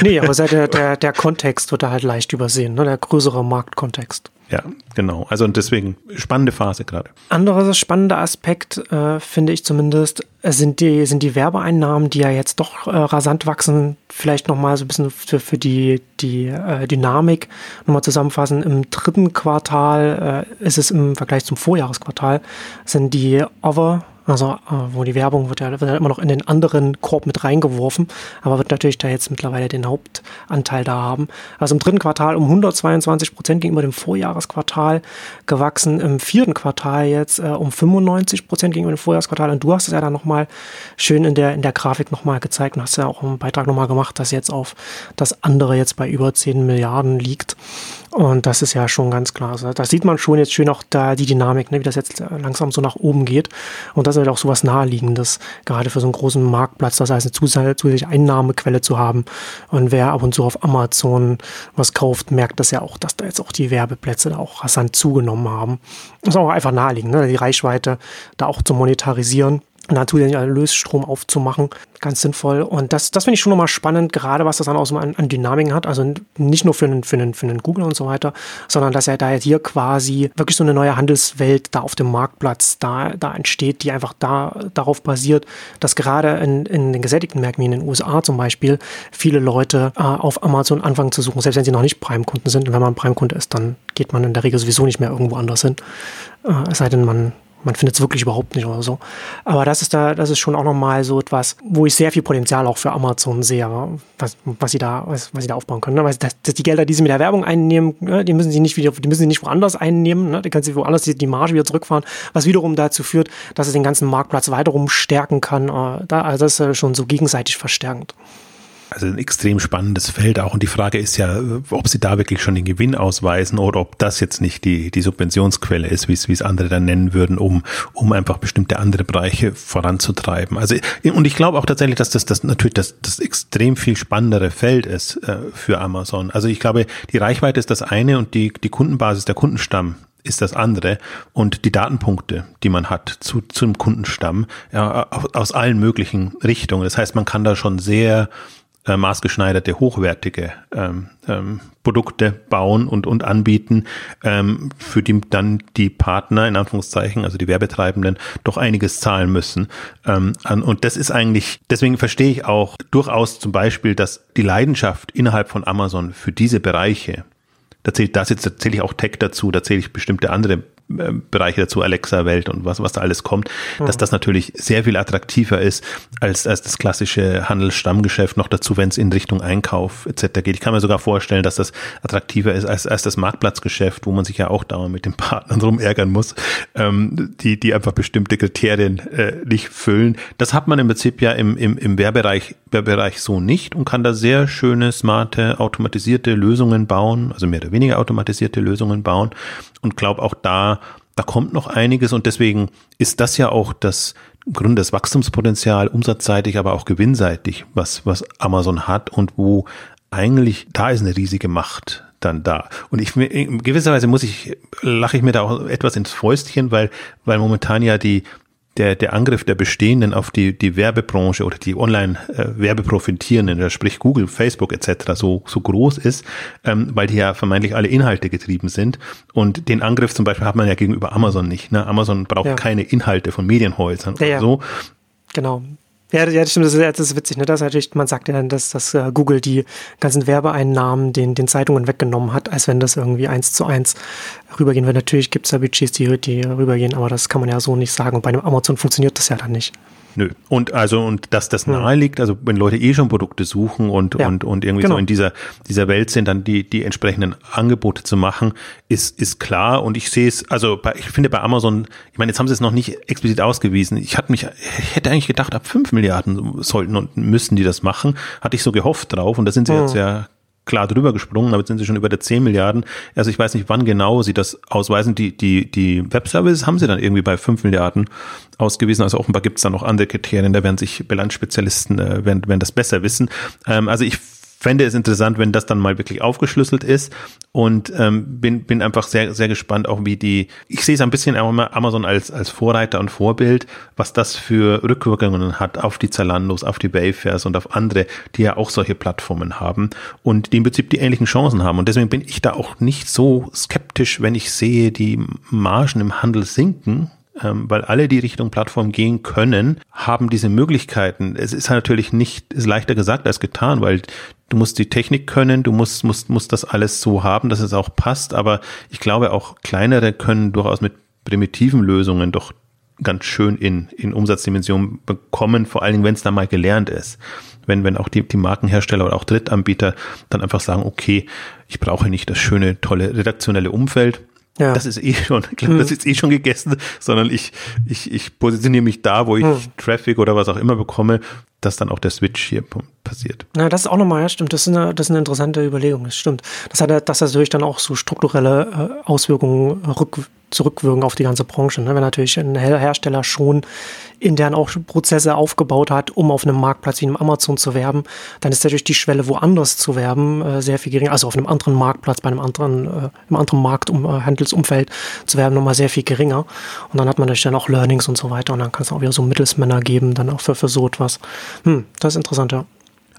Nee, aber der, der, der Kontext wird da halt leicht übersehen, ne? der größere Marktkontext. Ja, genau. Also und deswegen spannende Phase gerade. Anderer spannender Aspekt, äh, finde ich zumindest, sind die, sind die Werbeeinnahmen, die ja jetzt doch äh, rasant wachsen, vielleicht nochmal so ein bisschen für, für die, die äh, Dynamik nochmal zusammenfassen. Im dritten Quartal äh, ist es im Vergleich zum Vorjahresquartal, sind die Over also, äh, wo die Werbung wird ja, wird ja immer noch in den anderen Korb mit reingeworfen, aber wird natürlich da jetzt mittlerweile den Hauptanteil da haben. Also im dritten Quartal um 122 Prozent gegenüber dem Vorjahresquartal gewachsen, im vierten Quartal jetzt äh, um 95 Prozent gegenüber dem Vorjahresquartal. Und du hast es ja dann nochmal schön in der, in der Grafik nochmal gezeigt und hast ja auch einen Beitrag nochmal gemacht, dass jetzt auf das andere jetzt bei über 10 Milliarden liegt. Und das ist ja schon ganz klar. Also da sieht man schon jetzt schön auch da die Dynamik, ne, wie das jetzt langsam so nach oben geht. Und das ist halt auch so was Naheliegendes, gerade für so einen großen Marktplatz, das heißt eine zusätzliche Einnahmequelle zu haben. Und wer ab und zu auf Amazon was kauft, merkt das ja auch, dass da jetzt auch die Werbeplätze da auch rasant zugenommen haben. Das ist auch einfach naheliegend, ne, die Reichweite da auch zu monetarisieren natürlich einen Lösstrom aufzumachen. Ganz sinnvoll. Und das, das finde ich schon nochmal spannend, gerade was das dann auch so an, an Dynamiken hat. Also nicht nur für einen, für, einen, für einen Google und so weiter, sondern dass er da jetzt hier quasi wirklich so eine neue Handelswelt da auf dem Marktplatz da, da entsteht, die einfach da darauf basiert, dass gerade in, in den gesättigten Märkten wie in den USA zum Beispiel viele Leute äh, auf Amazon anfangen zu suchen, selbst wenn sie noch nicht Prime-Kunden sind. Und wenn man Prime-Kunde ist, dann geht man in der Regel sowieso nicht mehr irgendwo anders hin. Äh, es sei denn, man man findet es wirklich überhaupt nicht oder so. Aber das ist da, das ist schon auch nochmal so etwas, wo ich sehr viel Potenzial auch für Amazon sehe, was, was sie da, was, was sie da aufbauen können. Ne? Weil das, das die Gelder, die sie mit der Werbung einnehmen, ne, die müssen sie nicht wieder, die müssen sie nicht woanders einnehmen. Ne? Die können sie woanders die, die Marge wieder zurückfahren, was wiederum dazu führt, dass es den ganzen Marktplatz weiterum stärken kann. Äh, also das ist schon so gegenseitig verstärkend. Also ein extrem spannendes Feld auch. Und die Frage ist ja, ob sie da wirklich schon den Gewinn ausweisen oder ob das jetzt nicht die, die Subventionsquelle ist, wie es, wie es andere dann nennen würden, um, um einfach bestimmte andere Bereiche voranzutreiben. Also, und ich glaube auch tatsächlich, dass das, das natürlich das, das extrem viel spannendere Feld ist äh, für Amazon. Also ich glaube, die Reichweite ist das eine und die, die Kundenbasis, der Kundenstamm ist das andere. Und die Datenpunkte, die man hat zu, zum Kundenstamm, ja, aus allen möglichen Richtungen. Das heißt, man kann da schon sehr äh, maßgeschneiderte, hochwertige ähm, ähm, Produkte bauen und, und anbieten, ähm, für die dann die Partner, in Anführungszeichen, also die Werbetreibenden, doch einiges zahlen müssen. Ähm, und das ist eigentlich, deswegen verstehe ich auch durchaus zum Beispiel, dass die Leidenschaft innerhalb von Amazon für diese Bereiche, da jetzt, da zähle ich auch Tech dazu, da zähle ich bestimmte andere Bereiche dazu, Alexa-Welt und was, was da alles kommt, mhm. dass das natürlich sehr viel attraktiver ist als, als das klassische Handelsstammgeschäft, noch dazu, wenn es in Richtung Einkauf etc. geht. Ich kann mir sogar vorstellen, dass das attraktiver ist als, als das Marktplatzgeschäft, wo man sich ja auch dauernd mit den Partnern rumärgern muss, ähm, die, die einfach bestimmte Kriterien äh, nicht füllen. Das hat man im Prinzip ja im, im, im Wehrbereich, Wehrbereich so nicht und kann da sehr schöne, smarte, automatisierte Lösungen bauen, also mehr oder weniger automatisierte Lösungen bauen und glaube auch da, da kommt noch einiges und deswegen ist das ja auch das im Grunde das Wachstumspotenzial umsatzseitig, aber auch gewinnseitig, was, was Amazon hat und wo eigentlich da ist eine riesige Macht dann da. Und ich in gewisser Weise muss ich, lache ich mir da auch etwas ins Fäustchen, weil, weil momentan ja die, der, der Angriff der Bestehenden auf die, die Werbebranche oder die Online-Werbeprofitierenden, sprich Google, Facebook etc. so, so groß ist, ähm, weil die ja vermeintlich alle Inhalte getrieben sind. Und den Angriff zum Beispiel hat man ja gegenüber Amazon nicht. Ne? Amazon braucht ja. keine Inhalte von Medienhäusern ja, oder so. Genau. Ja, ja, das stimmt, das ist, das ist witzig, ne? Das natürlich, man sagt ja dann, dass, dass uh, Google die ganzen Werbeeinnahmen den, den Zeitungen weggenommen hat, als wenn das irgendwie eins zu eins rübergehen würde. Natürlich gibt es da Budgets, die, die rübergehen, aber das kann man ja so nicht sagen. Und bei einem Amazon funktioniert das ja dann nicht. Nö. Und also, und dass das hm. nahe liegt, also wenn Leute eh schon Produkte suchen und, ja, und, und irgendwie genau. so in dieser, dieser Welt sind, dann die, die entsprechenden Angebote zu machen, ist, ist klar. Und ich sehe es, also bei, ich finde bei Amazon, ich meine, jetzt haben sie es noch nicht explizit ausgewiesen. Ich hatte mich, ich hätte eigentlich gedacht, ab fünf Milliarden sollten und müssten die das machen. Hatte ich so gehofft drauf. Und da sind sie hm. jetzt ja klar drüber gesprungen, aber sind sie schon über der 10 Milliarden. Also ich weiß nicht, wann genau sie das ausweisen. Die, die, die Webservices haben sie dann irgendwie bei 5 Milliarden ausgewiesen. Also offenbar gibt es da noch andere Kriterien, da werden sich Bilanzspezialisten, äh, werden, werden das besser wissen. Ähm, also ich fände es interessant, wenn das dann mal wirklich aufgeschlüsselt ist und ähm, bin, bin einfach sehr, sehr gespannt, auch wie die, ich sehe es ein bisschen Amazon als, als Vorreiter und Vorbild, was das für Rückwirkungen hat auf die Zalandos, auf die Wayfairs und auf andere, die ja auch solche Plattformen haben und die im Prinzip die ähnlichen Chancen haben. Und deswegen bin ich da auch nicht so skeptisch, wenn ich sehe, die Margen im Handel sinken, ähm, weil alle, die Richtung Plattform gehen können, haben diese Möglichkeiten. Es ist natürlich nicht, ist leichter gesagt als getan, weil du musst die Technik können, du musst, musst, musst das alles so haben, dass es auch passt, aber ich glaube auch kleinere können durchaus mit primitiven Lösungen doch ganz schön in, in Umsatzdimensionen bekommen, vor allen Dingen, wenn es dann mal gelernt ist. Wenn, wenn auch die, die Markenhersteller oder auch Drittanbieter dann einfach sagen, okay, ich brauche nicht das schöne, tolle redaktionelle Umfeld, ja. Das ist eh schon, glaube, hm. das ist eh schon gegessen, sondern ich, ich, ich positioniere mich da, wo ich hm. Traffic oder was auch immer bekomme, dass dann auch der Switch hier passiert. Ja, das ist auch nochmal, ja, stimmt. Das ist eine, das ist eine interessante Überlegung, das stimmt. Das hat, das hat natürlich dann auch so strukturelle äh, Auswirkungen rück, zurückwirken auf die ganze Branche. Ne? Wenn natürlich ein Hersteller schon intern auch Prozesse aufgebaut hat, um auf einem Marktplatz wie einem Amazon zu werben, dann ist natürlich die Schwelle, woanders zu werben, äh, sehr viel geringer. Also auf einem anderen Marktplatz, bei einem anderen, äh, im anderen Markt, äh, Handelsumfeld zu werben, nochmal sehr viel geringer. Und dann hat man natürlich dann auch Learnings und so weiter. Und dann kann es auch wieder so Mittelsmänner geben, dann auch für, für so etwas. Hm, das ist interessant, ja.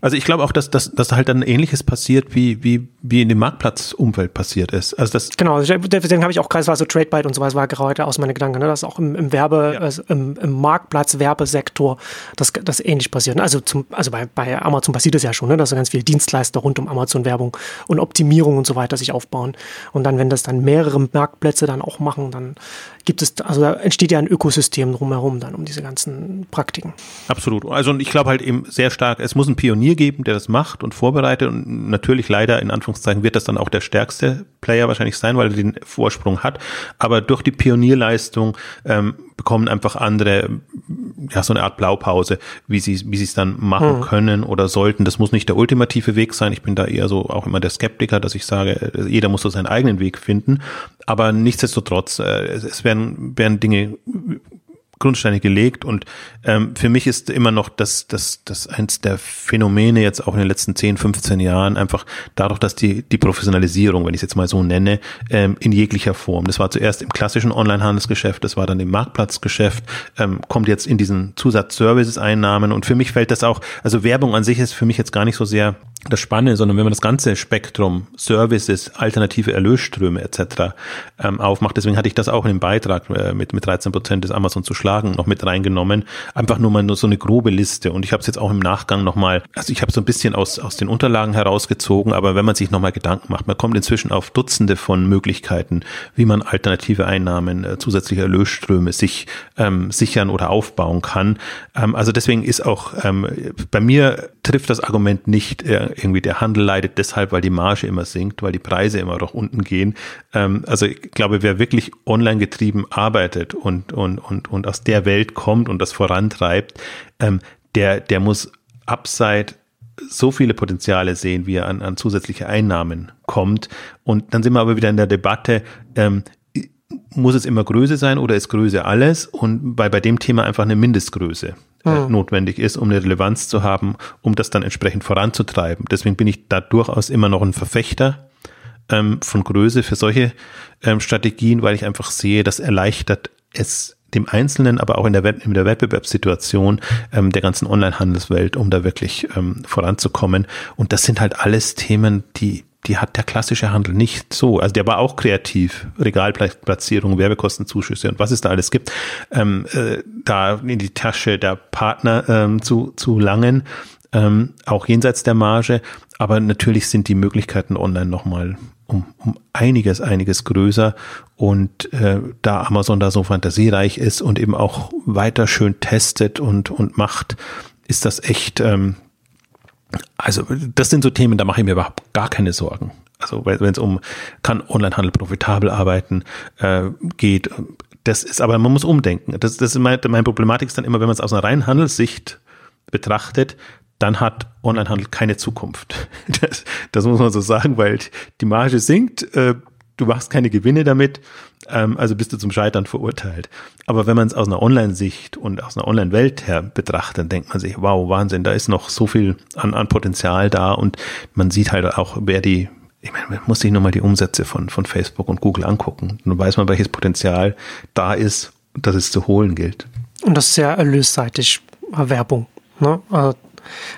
Also ich glaube auch, dass, dass, dass halt dann ähnliches passiert, wie, wie, wie in dem Marktplatzumfeld passiert ist. Also das genau, also deswegen habe ich auch gerade, war so Tradebyte und so was war gerade aus meinen Gedanken, ne? dass auch im, im Werbe, ja. also im, im Marktplatz-Werbesektor das, das ähnlich passiert. Also, zum, also bei, bei Amazon passiert es ja schon, ne? dass so ganz viele Dienstleister rund um Amazon-Werbung und Optimierung und so weiter sich aufbauen. Und dann, wenn das dann mehrere Marktplätze dann auch machen, dann gibt es, also da entsteht ja ein Ökosystem drumherum dann um diese ganzen Praktiken. Absolut. Also ich glaube halt eben sehr stark, es muss ein Pionier geben, der das macht und vorbereitet und natürlich leider in Anführungszeichen wird das dann auch der stärkste Player wahrscheinlich sein, weil er den Vorsprung hat. Aber durch die Pionierleistung ähm, bekommen einfach andere ja so eine Art Blaupause, wie sie wie sie es dann machen hm. können oder sollten. Das muss nicht der ultimative Weg sein. Ich bin da eher so auch immer der Skeptiker, dass ich sage, jeder muss so seinen eigenen Weg finden. Aber nichtsdestotrotz, äh, es, es werden werden Dinge Grundsteine gelegt und ähm, für mich ist immer noch das, das, das eins der Phänomene jetzt auch in den letzten 10, 15 Jahren einfach dadurch, dass die, die Professionalisierung, wenn ich es jetzt mal so nenne, ähm, in jeglicher Form, das war zuerst im klassischen Online-Handelsgeschäft, das war dann im Marktplatzgeschäft, ähm, kommt jetzt in diesen Zusatz-Services-Einnahmen. Und für mich fällt das auch, also Werbung an sich ist für mich jetzt gar nicht so sehr das Spannende, sondern wenn man das ganze Spektrum Services, alternative Erlösströme etc. Ähm, aufmacht. Deswegen hatte ich das auch in dem Beitrag äh, mit, mit 13 Prozent des Amazon zu schlagen noch mit reingenommen. Einfach nur mal nur so eine grobe Liste. Und ich habe es jetzt auch im Nachgang nochmal, also ich habe so ein bisschen aus, aus den Unterlagen herausgezogen, aber wenn man sich nochmal Gedanken macht, man kommt inzwischen auf Dutzende von Möglichkeiten, wie man alternative Einnahmen, äh, zusätzliche Erlösströme sich ähm, sichern oder aufbauen kann. Ähm, also deswegen ist auch ähm, bei mir trifft das Argument nicht, äh, irgendwie der Handel leidet deshalb, weil die Marge immer sinkt, weil die Preise immer noch unten gehen. Ähm, also ich glaube, wer wirklich online getrieben arbeitet und, und, und, und aus der Welt kommt und das vorantreibt, ähm, der, der muss abseit so viele Potenziale sehen, wie er an, an zusätzliche Einnahmen kommt. Und dann sind wir aber wieder in der Debatte, ähm, muss es immer Größe sein oder ist Größe alles? Und bei, bei dem Thema einfach eine Mindestgröße mhm. notwendig ist, um eine Relevanz zu haben, um das dann entsprechend voranzutreiben. Deswegen bin ich da durchaus immer noch ein Verfechter ähm, von Größe für solche ähm, Strategien, weil ich einfach sehe, das erleichtert es dem Einzelnen, aber auch in der, in der Wettbewerbssituation ähm, der ganzen Online-Handelswelt, um da wirklich ähm, voranzukommen. Und das sind halt alles Themen, die die hat der klassische Handel nicht so. Also der war auch kreativ, Regalplatzierung, Werbekostenzuschüsse und was es da alles gibt, ähm, äh, da in die Tasche der Partner ähm, zu, zu langen, ähm, auch jenseits der Marge. Aber natürlich sind die Möglichkeiten online nochmal um, um einiges, einiges größer. Und äh, da Amazon da so fantasiereich ist und eben auch weiter schön testet und, und macht, ist das echt ähm, also das sind so Themen, da mache ich mir überhaupt gar keine Sorgen. Also wenn es um kann Onlinehandel profitabel arbeiten äh, geht, das ist aber man muss umdenken. Das, das ist mein, meine Problematik ist dann immer, wenn man es aus einer reinen Handelssicht betrachtet, dann hat Onlinehandel keine Zukunft. Das, das muss man so sagen, weil die Marge sinkt, äh, du machst keine Gewinne damit, ähm, also bist du zum Scheitern verurteilt. Aber wenn man es aus einer Online-Sicht und aus einer Online-Welt her betrachtet, dann denkt man sich, wow, Wahnsinn, da ist noch so viel an, an Potenzial da und man sieht halt auch, wer die, ich meine, man muss sich nur mal die Umsätze von, von Facebook und Google angucken. Dann weiß man, welches Potenzial da ist, dass es zu holen gilt. Und das ist ja erlösseitig Werbung. Ne? Also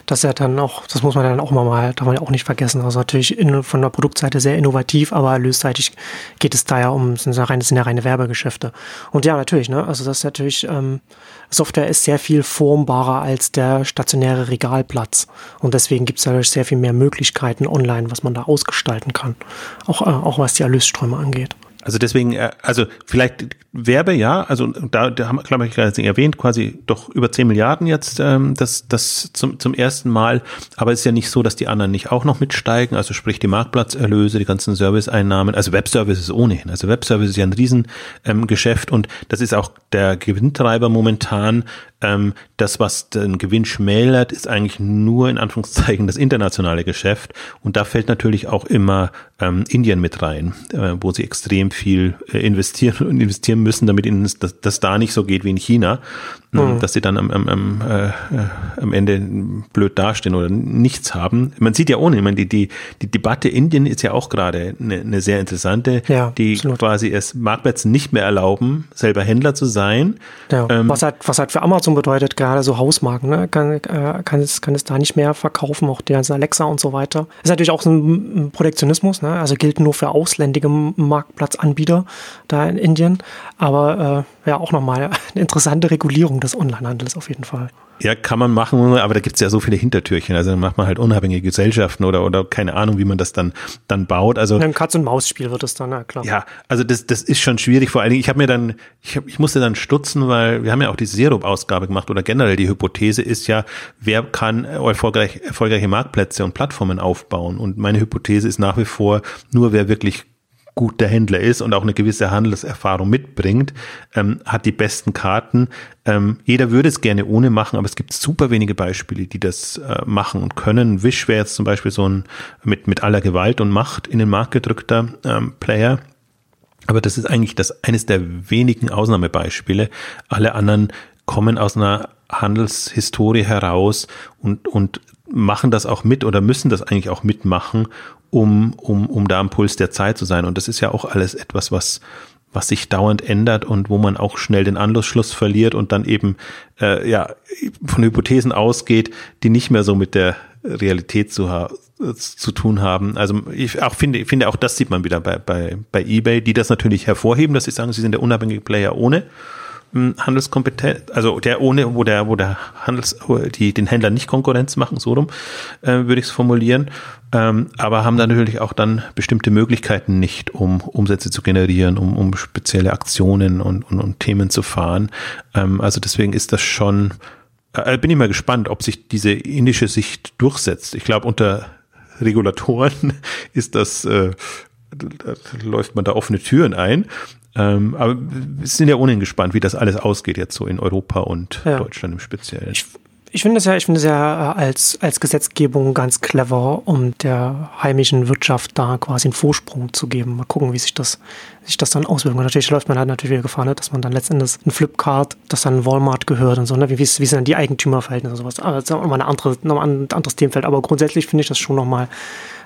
dass er dann auch, das muss man dann auch mal, darf man auch nicht vergessen, also natürlich in, von der Produktseite sehr innovativ, aber erlösseitig geht es da ja um, sind ja reine, sind ja reine Werbegeschäfte. Und ja, natürlich, ne, also das ist natürlich, ähm, Software ist sehr viel formbarer als der stationäre Regalplatz. Und deswegen gibt es natürlich sehr viel mehr Möglichkeiten online, was man da ausgestalten kann. Auch, äh, auch was die Erlösströme angeht. Also deswegen, äh, also vielleicht Werbe, ja, also da, da haben wir, glaube ich, gerade erwähnt, quasi doch über 10 Milliarden jetzt, ähm, das, das zum, zum ersten Mal. Aber es ist ja nicht so, dass die anderen nicht auch noch mitsteigen, also sprich die Marktplatzerlöse, die ganzen Serviceeinnahmen, also Webservices ohnehin. Also Webservice ist ja ein Riesengeschäft ähm, und das ist auch der Gewinntreiber momentan. Ähm, das, was den Gewinn schmälert, ist eigentlich nur in Anführungszeichen das internationale Geschäft. Und da fällt natürlich auch immer ähm, Indien mit rein, äh, wo sie extrem viel äh, investieren und investieren müssen, damit ihnen das, das da nicht so geht wie in China mhm. dass sie dann am, am, am, äh, am Ende blöd dastehen oder nichts haben. Man sieht ja ohne, ich meine, die, die, die Debatte Indien ist ja auch gerade eine, eine sehr interessante, ja, die absolut. quasi es Marktplätzen nicht mehr erlauben, selber Händler zu sein. Ja, ähm, was, halt, was halt für Amazon bedeutet, gerade so Hausmarken, ne? kann, äh, kann, es, kann es da nicht mehr verkaufen, auch der Alexa und so weiter. Ist natürlich auch so ein Protektionismus, ne? also gilt nur für ausländige Marktplatzanbieter da in Indien, aber äh, ja auch nochmal eine interessante Regulierung des Onlinehandels auf jeden Fall. Ja, kann man machen, aber da gibt es ja so viele Hintertürchen. Also dann macht man halt unabhängige Gesellschaften oder, oder keine Ahnung, wie man das dann, dann baut. Also ein Katz-und-Maus-Spiel wird es dann, ja klar. Ja, also das, das ist schon schwierig. Vor allen Dingen, ich habe mir dann, ich, hab, ich musste dann stutzen, weil wir haben ja auch die Serup-Ausgabe gemacht oder generell die Hypothese ist ja, wer kann erfolgreich, erfolgreiche Marktplätze und Plattformen aufbauen? Und meine Hypothese ist nach wie vor, nur wer wirklich gut der Händler ist und auch eine gewisse Handelserfahrung mitbringt, ähm, hat die besten Karten. Ähm, jeder würde es gerne ohne machen, aber es gibt super wenige Beispiele, die das äh, machen und können. Wish wäre jetzt zum Beispiel so ein mit, mit aller Gewalt und Macht in den Markt gedrückter ähm, Player. Aber das ist eigentlich das eines der wenigen Ausnahmebeispiele. Alle anderen kommen aus einer Handelshistorie heraus und, und machen das auch mit oder müssen das eigentlich auch mitmachen, um, um, um da am Puls der Zeit zu sein. Und das ist ja auch alles etwas, was, was sich dauernd ändert und wo man auch schnell den Anschluss verliert und dann eben äh, ja von Hypothesen ausgeht, die nicht mehr so mit der Realität zu, zu tun haben. Also ich auch finde, finde auch das sieht man wieder bei, bei, bei eBay, die das natürlich hervorheben, dass sie sagen, sie sind der unabhängige Player ohne Handelskompetenz, also der ohne, wo der, wo der Handels, die den Händlern nicht Konkurrenz machen, so rum, äh, würde ich es formulieren. Ähm, aber haben da natürlich auch dann bestimmte Möglichkeiten nicht, um Umsätze zu generieren, um, um spezielle Aktionen und, und, und Themen zu fahren. Ähm, also deswegen ist das schon, äh, bin ich mal gespannt, ob sich diese indische Sicht durchsetzt. Ich glaube, unter Regulatoren ist das, äh, läuft man da offene Türen ein. Ähm, aber wir sind ja ohnehin gespannt, wie das alles ausgeht jetzt so in Europa und ja. Deutschland im Speziellen. Ich, ich finde es ja, ich finde es ja äh, als, als Gesetzgebung ganz clever, um der heimischen Wirtschaft da quasi einen Vorsprung zu geben. Mal gucken, wie sich das, sich das dann auswirkt. Und natürlich läuft man halt natürlich wieder Gefahr, ne, dass man dann letztendlich ein Flipkart, das dann Walmart gehört und so, ne? wie, wie, wie sind dann die Eigentümerverhältnisse und sowas. Aber das ist auch nochmal eine andere, noch ein anderes Themenfeld. Aber grundsätzlich finde ich das schon nochmal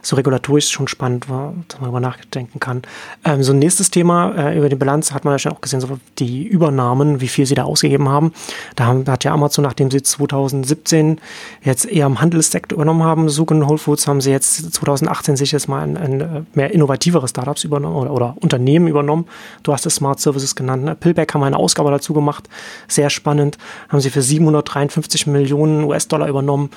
so regulatorisch schon spannend, dass man darüber nachdenken kann. Ähm, so ein nächstes Thema äh, über die Bilanz hat man ja schon auch gesehen, so die Übernahmen, wie viel sie da ausgegeben haben. Da, haben, hat ja Amazon, nachdem sie 2017 jetzt eher im Handelssektor übernommen haben, und Whole Foods, haben sie jetzt 2018 sich jetzt mal ein, ein äh, mehr innovativere Startups übernommen oder, oder, Unternehmen übernommen. Du hast es Smart Services genannt. Ne? Pillback haben eine Ausgabe dazu gemacht. Sehr spannend. Haben sie für 753 Millionen US-Dollar übernommen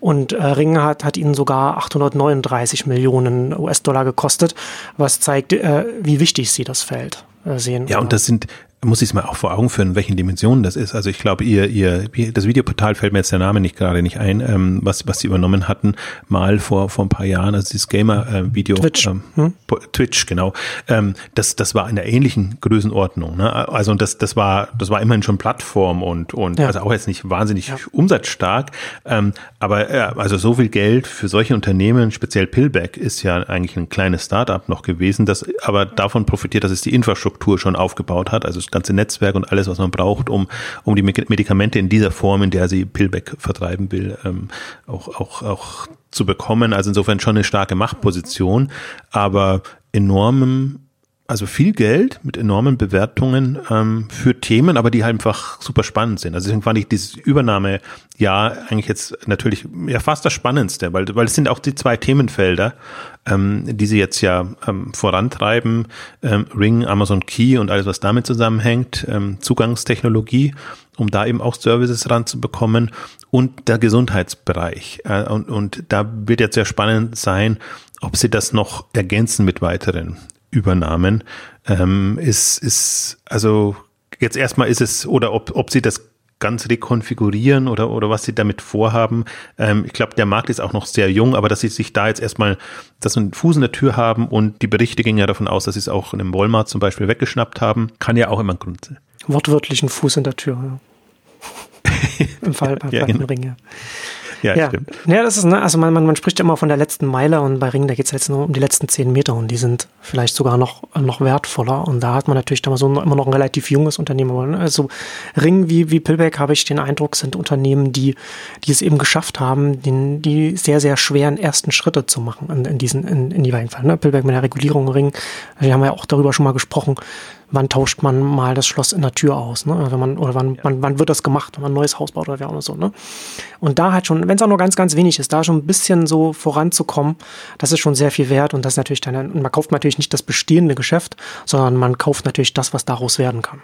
und äh, Ring hat, hat ihnen sogar 839 Millionen US-Dollar gekostet, was zeigt, äh, wie wichtig sie das Feld äh, sehen. Ja, und das sind muss ich es mal auch vor Augen führen, welchen Dimensionen das ist. Also ich glaube, ihr, ihr, das Videoportal fällt mir jetzt der Name nicht gerade nicht ein, ähm, was, was sie übernommen hatten, mal vor, vor ein paar Jahren, also dieses Gamer-Video. Äh, Twitch. Ähm, hm? Twitch, genau. Ähm, das, das war in einer ähnlichen Größenordnung. Ne? Also das, das war, das war immerhin schon Plattform und, und ja. also auch jetzt nicht wahnsinnig ja. umsatzstark. Ähm, aber ja, also so viel Geld für solche Unternehmen, speziell Pillback, ist ja eigentlich ein kleines Startup noch gewesen, das aber davon profitiert, dass es die Infrastruktur schon aufgebaut hat. Also ganze Netzwerk und alles, was man braucht, um, um die Medikamente in dieser Form, in der sie Pillback vertreiben will, ähm, auch, auch, auch zu bekommen. Also insofern schon eine starke Machtposition, aber enormem also viel Geld mit enormen Bewertungen ähm, für Themen, aber die halt einfach super spannend sind. Also deswegen fand ich dieses Übernahme ja eigentlich jetzt natürlich ja fast das Spannendste, weil, weil es sind auch die zwei Themenfelder, ähm, die sie jetzt ja ähm, vorantreiben. Ähm, Ring, Amazon Key und alles, was damit zusammenhängt, ähm, Zugangstechnologie, um da eben auch Services ranzubekommen und der Gesundheitsbereich. Äh, und, und da wird jetzt sehr spannend sein, ob sie das noch ergänzen mit weiteren Übernahmen, ähm, ist, ist, also jetzt erstmal ist es, oder ob, ob sie das ganz rekonfigurieren oder, oder was sie damit vorhaben. Ähm, ich glaube, der Markt ist auch noch sehr jung, aber dass sie sich da jetzt erstmal, dass sie einen Fuß in der Tür haben und die Berichte gingen ja davon aus, dass sie es auch in einem Walmart zum Beispiel weggeschnappt haben, kann ja auch immer ein Grund sein. Wortwörtlichen Fuß in der Tür, ja. Im Fall bei ja, genau. Ja. Ja, stimmt. Ja, das ist, ne, also man, man, man spricht ja immer von der letzten Meile und bei Ringen, da geht es jetzt nur um die letzten zehn Meter und die sind vielleicht sogar noch, noch wertvoller. Und da hat man natürlich da so immer noch ein relativ junges Unternehmen. Also Ring wie, wie Pillback habe ich den Eindruck, sind Unternehmen, die, die es eben geschafft haben, den, die sehr, sehr schweren ersten Schritte zu machen in, in diesen, in, in die beiden Fällen. Ne? Pillback mit der Regulierung Ring, wir haben ja auch darüber schon mal gesprochen, wann tauscht man mal das Schloss in der Tür aus, ne? Wenn man, oder wann, ja. wann, wann wird das gemacht, wenn man ein neues Haus baut oder wer auch so, ne? Und da halt schon, wenn es auch nur ganz, ganz wenig ist, da schon ein bisschen so voranzukommen, das ist schon sehr viel wert und das ist natürlich dann, man kauft natürlich nicht das bestehende Geschäft, sondern man kauft natürlich das, was daraus werden kann.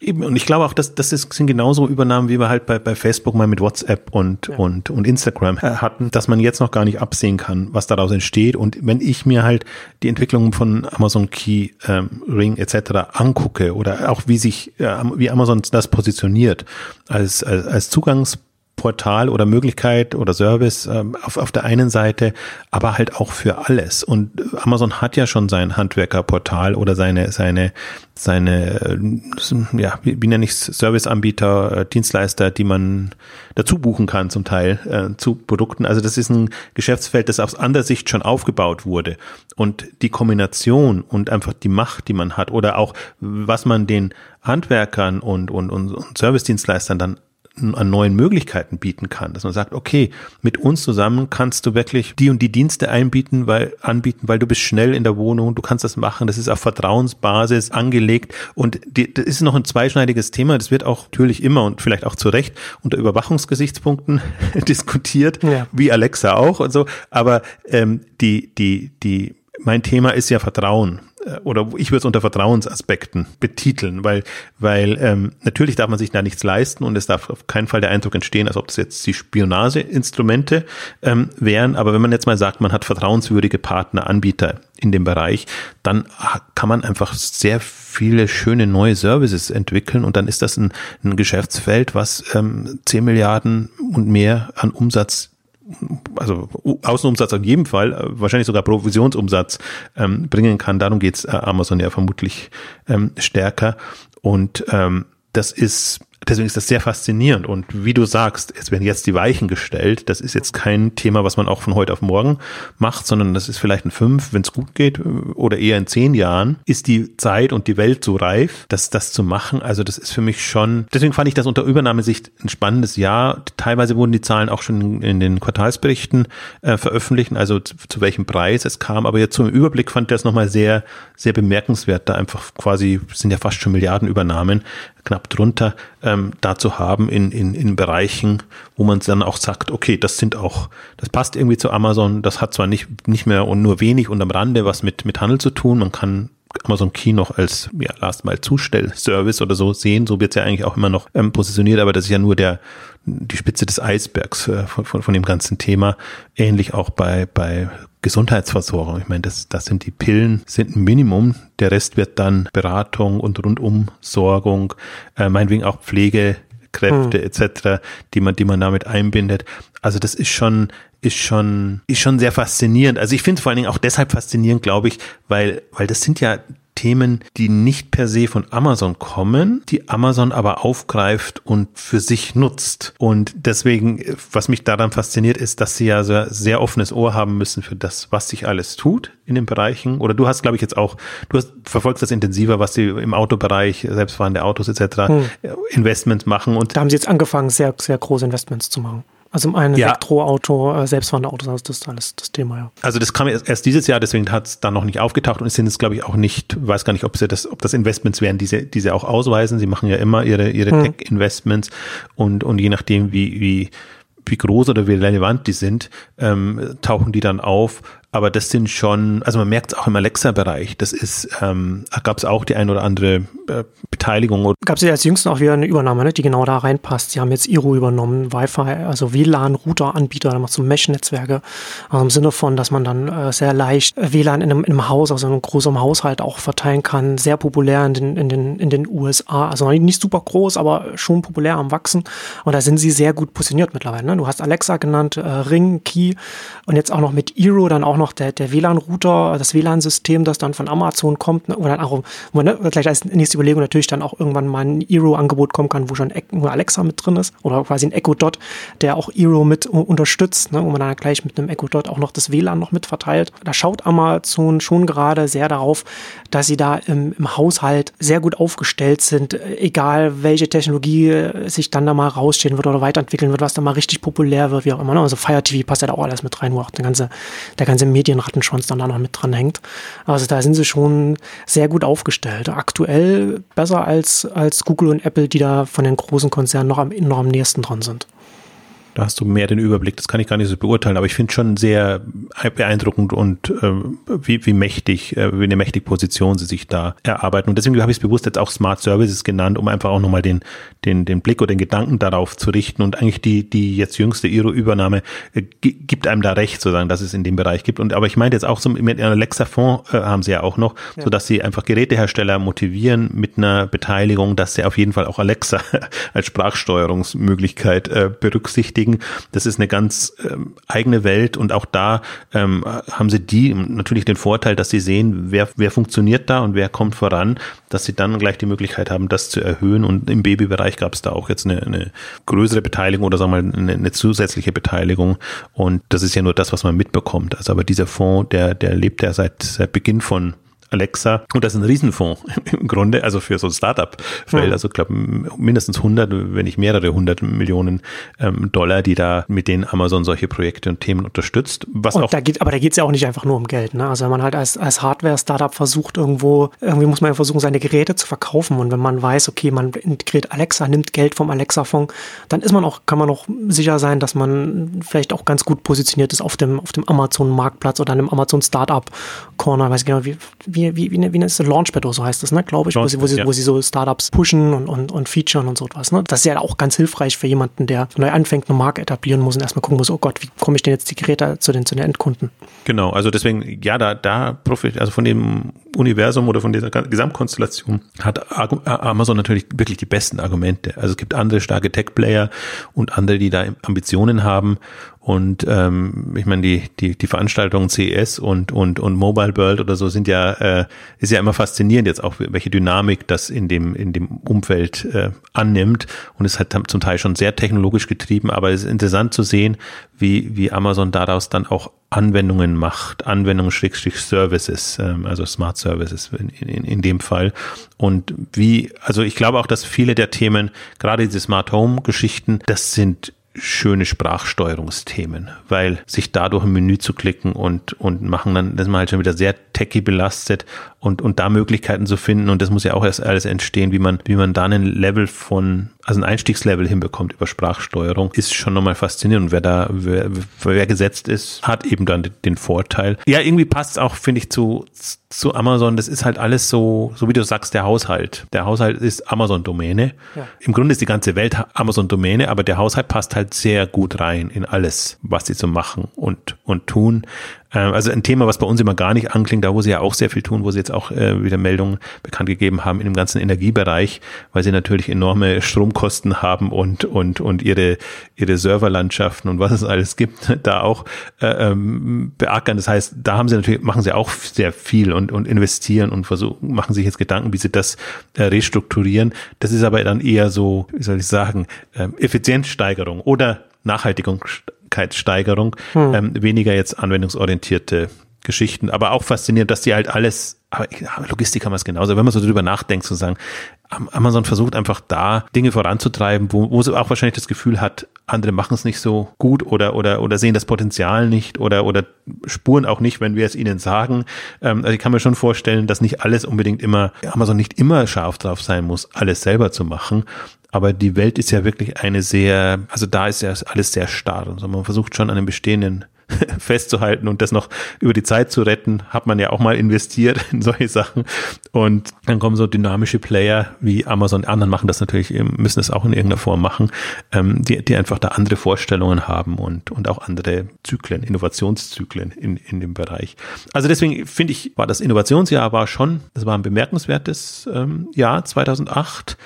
Eben, und ich glaube auch, dass das ist, sind genauso Übernahmen, wie wir halt bei, bei Facebook mal mit WhatsApp und, ja. und, und Instagram hatten, dass man jetzt noch gar nicht absehen kann, was daraus entsteht. Und wenn ich mir halt die Entwicklung von Amazon Key, ähm, Ring etc. angucke oder auch wie sich, äh, wie Amazon das positioniert als, als, als Zugangs Portal oder Möglichkeit oder Service ähm, auf, auf der einen Seite, aber halt auch für alles. Und Amazon hat ja schon sein Handwerkerportal oder seine, seine, seine, äh, ja, wie, nenne ich es, Serviceanbieter, äh, Dienstleister, die man dazu buchen kann zum Teil äh, zu Produkten. Also das ist ein Geschäftsfeld, das aus anderer Sicht schon aufgebaut wurde. Und die Kombination und einfach die Macht, die man hat oder auch was man den Handwerkern und, und, und, und Servicedienstleistern dann an neuen Möglichkeiten bieten kann, dass man sagt, okay, mit uns zusammen kannst du wirklich die und die Dienste einbieten, weil anbieten, weil du bist schnell in der Wohnung, du kannst das machen, das ist auf Vertrauensbasis angelegt. Und die, das ist noch ein zweischneidiges Thema, das wird auch natürlich immer und vielleicht auch zu Recht unter Überwachungsgesichtspunkten diskutiert, ja. wie Alexa auch und so, aber ähm, die die die mein Thema ist ja Vertrauen oder ich würde es unter Vertrauensaspekten betiteln, weil, weil ähm, natürlich darf man sich da nichts leisten und es darf auf keinen Fall der Eindruck entstehen, als ob das jetzt die Spionageinstrumente ähm, wären. Aber wenn man jetzt mal sagt, man hat vertrauenswürdige Partner, Anbieter in dem Bereich, dann kann man einfach sehr viele schöne neue Services entwickeln und dann ist das ein, ein Geschäftsfeld, was ähm, 10 Milliarden und mehr an Umsatz also Außenumsatz auf jeden Fall, äh, wahrscheinlich sogar Provisionsumsatz ähm, bringen kann. Darum geht's äh, Amazon ja vermutlich ähm, stärker. Und ähm, das ist deswegen ist das sehr faszinierend. Und wie du sagst, es werden jetzt die Weichen gestellt. Das ist jetzt kein Thema, was man auch von heute auf morgen macht, sondern das ist vielleicht in fünf, wenn es gut geht, oder eher in zehn Jahren, ist die Zeit und die Welt so reif, dass das zu machen. Also das ist für mich schon, deswegen fand ich das unter Übernahmesicht ein spannendes Jahr. Teilweise wurden die Zahlen auch schon in den Quartalsberichten äh, veröffentlicht, also zu, zu, welchem Preis es kam. Aber jetzt zum Überblick fand ich das nochmal sehr, sehr bemerkenswert, da einfach quasi, sind ja fast schon Milliardenübernahmen, knapp drunter, ähm, da zu haben in, in, in Bereichen, wo man dann auch sagt, okay, das sind auch, das passt irgendwie zu Amazon, das hat zwar nicht, nicht mehr und nur wenig und am Rande was mit, mit Handel zu tun, man kann Amazon Key noch als ja, Last Mile Zustellservice oder so sehen. So wird es ja eigentlich auch immer noch ähm, positioniert, aber das ist ja nur der die Spitze des Eisbergs äh, von, von, von dem ganzen Thema. Ähnlich auch bei, bei Gesundheitsversorgung. Ich meine, das, das sind die Pillen, sind ein Minimum. Der Rest wird dann Beratung und Rundumsorgung, äh, meinetwegen auch Pflegekräfte hm. etc., die man, die man damit einbindet. Also das ist schon, ist schon, ist schon sehr faszinierend. Also ich finde es vor allen Dingen auch deshalb faszinierend, glaube ich, weil, weil das sind ja Themen, die nicht per se von Amazon kommen, die Amazon aber aufgreift und für sich nutzt. Und deswegen, was mich daran fasziniert, ist, dass sie ja so sehr offenes Ohr haben müssen für das, was sich alles tut in den Bereichen. Oder du hast, glaube ich, jetzt auch, du hast, verfolgst das intensiver, was sie im Autobereich, selbstfahrende Autos etc. Hm. Investments machen. Und da haben sie jetzt angefangen, sehr, sehr große Investments zu machen. Also ein ja. Elektroauto, äh, selbstfahrende Autos, also das ist alles das Thema, ja. Also das kam erst dieses Jahr, deswegen hat es da noch nicht aufgetaucht und es sind jetzt, glaube ich, auch nicht, weiß gar nicht, ob sie das, ob das Investments wären, die sie, die sie auch ausweisen. Sie machen ja immer ihre, ihre hm. Tech-Investments und, und je nachdem, wie, wie, wie groß oder wie relevant die sind, ähm, tauchen die dann auf aber das sind schon, also man merkt es auch im Alexa-Bereich, das ist, ähm, gab es auch die ein oder andere äh, Beteiligung. Gab es ja als jüngsten auch wieder eine Übernahme, ne, die genau da reinpasst. Sie haben jetzt Iro übernommen, Wi-Fi, also WLAN-Router-Anbieter, da macht so Mesh-Netzwerke, also im Sinne von, dass man dann äh, sehr leicht WLAN in einem, in einem Haus, also in einem großen Haushalt auch verteilen kann, sehr populär in den, in den, in den USA, also nicht super groß, aber schon populär am Wachsen und da sind sie sehr gut positioniert mittlerweile. Ne? Du hast Alexa genannt, äh, Ring, Key und jetzt auch noch mit Iro dann auch noch der, der WLAN-Router, das WLAN-System, das dann von Amazon kommt, ne, oder auch, wo, ne, gleich als nächste Überlegung natürlich dann auch irgendwann mal ein Eero-Angebot kommen kann, wo schon Alexa mit drin ist, oder quasi ein Echo Dot, der auch Eero mit unterstützt, ne, wo man dann gleich mit einem Echo Dot auch noch das WLAN noch mit verteilt. Da schaut Amazon schon gerade sehr darauf, dass sie da im, im Haushalt sehr gut aufgestellt sind, egal welche Technologie sich dann da mal rausstehen wird oder weiterentwickeln wird, was dann mal richtig populär wird, wie auch immer. Ne? Also Fire TV passt ja da auch alles mit rein, wo auch der ganze, der ganze Medienrattenschwanz dann da noch mit dran hängt. Also da sind sie schon sehr gut aufgestellt. Aktuell besser als, als Google und Apple, die da von den großen Konzernen noch am, noch am nächsten dran sind. Da hast du mehr den Überblick. Das kann ich gar nicht so beurteilen, aber ich finde schon sehr beeindruckend und äh, wie, wie mächtig, äh, wie eine mächtige Position sie sich da erarbeiten. Und deswegen habe ich es bewusst jetzt auch Smart Services genannt, um einfach auch nochmal den, den, den Blick oder den Gedanken darauf zu richten. Und eigentlich die, die jetzt jüngste Iro-Übernahme äh, gibt einem da recht, sozusagen, dass es in dem Bereich gibt. Und aber ich meinte jetzt auch so mit einem Alexa-Fonds äh, haben sie ja auch noch, ja. so dass sie einfach Gerätehersteller motivieren mit einer Beteiligung, dass sie auf jeden Fall auch Alexa als Sprachsteuerungsmöglichkeit äh, berücksichtigen. Das ist eine ganz ähm, eigene Welt und auch da ähm, haben sie die natürlich den Vorteil, dass sie sehen, wer, wer funktioniert da und wer kommt voran, dass sie dann gleich die Möglichkeit haben, das zu erhöhen. Und im Babybereich gab es da auch jetzt eine, eine größere Beteiligung oder sagen wir mal eine, eine zusätzliche Beteiligung. Und das ist ja nur das, was man mitbekommt. Also aber dieser Fonds, der, der lebt ja seit, seit Beginn von Alexa. Und das ist ein Riesenfonds im Grunde, also für so ein Startup-Feld. Mhm. Also ich glaube mindestens 100, wenn nicht mehrere hundert Millionen ähm, Dollar, die da mit denen Amazon solche Projekte und Themen unterstützt. Was und auch da geht, aber da geht es ja auch nicht einfach nur um Geld. Ne? Also wenn man halt als, als Hardware-Startup versucht, irgendwo, irgendwie muss man ja versuchen, seine Geräte zu verkaufen. Und wenn man weiß, okay, man integriert Alexa, nimmt Geld vom Alexa-Fonds, dann ist man auch, kann man auch sicher sein, dass man vielleicht auch ganz gut positioniert ist auf dem, auf dem Amazon-Marktplatz oder einem Amazon-Startup-Corner. Weiß genau, wie, wie wie, wie, wie, wie ist das Launchpad oder so heißt das, ne, glaube ich, wo sie, wo, sie, ja. wo sie so Startups pushen und, und, und featuren und so etwas. Ne? Das ist ja auch ganz hilfreich für jemanden, der neu anfängt, eine Marke etablieren muss und erstmal gucken muss, oh Gott, wie komme ich denn jetzt die Geräte zu den, zu den Endkunden? Genau, also deswegen, ja, da, da profitiert, also von dem Universum oder von dieser Gesamtkonstellation hat Amazon natürlich wirklich die besten Argumente. Also es gibt andere starke Tech-Player und andere, die da Ambitionen haben und ähm, ich meine, die, die, die Veranstaltungen CES und, und, und Mobile World oder so sind ja, äh, ist ja immer faszinierend jetzt auch, welche Dynamik das in dem, in dem Umfeld äh, annimmt. Und es hat zum Teil schon sehr technologisch getrieben, aber es ist interessant zu sehen, wie, wie Amazon daraus dann auch Anwendungen macht, Anwendungen Schrägstrich Services, ähm, also Smart Services in, in, in dem Fall. Und wie, also ich glaube auch, dass viele der Themen, gerade diese Smart Home Geschichten, das sind schöne Sprachsteuerungsthemen, weil sich dadurch ein Menü zu klicken und, und machen dann, das ist man halt schon wieder sehr techy belastet und, und da Möglichkeiten zu finden und das muss ja auch erst alles entstehen, wie man, wie man da ein Level von, also ein Einstiegslevel hinbekommt über Sprachsteuerung, ist schon nochmal faszinierend und wer da, wer, wer gesetzt ist, hat eben dann den Vorteil. Ja, irgendwie passt es auch, finde ich, zu, zu Amazon, das ist halt alles so, so wie du sagst, der Haushalt. Der Haushalt ist Amazon-Domäne. Ja. Im Grunde ist die ganze Welt Amazon-Domäne, aber der Haushalt passt halt sehr gut rein in alles, was sie so machen und, und tun. Ähm, also ein Thema, was bei uns immer gar nicht anklingt, da wo sie ja auch sehr viel tun, wo sie jetzt auch äh, wieder Meldungen bekannt gegeben haben in dem ganzen Energiebereich, weil sie natürlich enorme Stromkosten haben und und und ihre ihre Serverlandschaften und was es alles gibt, da auch äh, ähm, beackern. Das heißt, da haben sie natürlich machen sie auch sehr viel und und investieren und versuchen machen sich jetzt Gedanken, wie sie das äh, restrukturieren. Das ist aber dann eher so, wie soll ich sagen, äh, Effizienzsteigerung oder Nachhaltigung Wirksamkeitssteigerung, hm. ähm, weniger jetzt anwendungsorientierte Geschichten, aber auch faszinierend, dass die halt alles, aber Logistik haben wir es genauso, wenn man so drüber nachdenkt, zu sagen, Amazon versucht einfach da Dinge voranzutreiben, wo, wo sie auch wahrscheinlich das Gefühl hat, andere machen es nicht so gut oder, oder, oder sehen das Potenzial nicht oder, oder spuren auch nicht, wenn wir es ihnen sagen. Ähm, also ich kann mir schon vorstellen, dass nicht alles unbedingt immer, Amazon nicht immer scharf drauf sein muss, alles selber zu machen. Aber die Welt ist ja wirklich eine sehr, also da ist ja alles sehr starr. Also man versucht schon an den bestehenden festzuhalten und das noch über die Zeit zu retten, hat man ja auch mal investiert in solche Sachen. Und dann kommen so dynamische Player wie Amazon, anderen machen das natürlich, müssen es auch in irgendeiner Form machen, ähm, die, die einfach da andere Vorstellungen haben und, und auch andere Zyklen, Innovationszyklen in, in dem Bereich. Also deswegen finde ich, war das Innovationsjahr war schon, das war ein bemerkenswertes ähm, Jahr 2008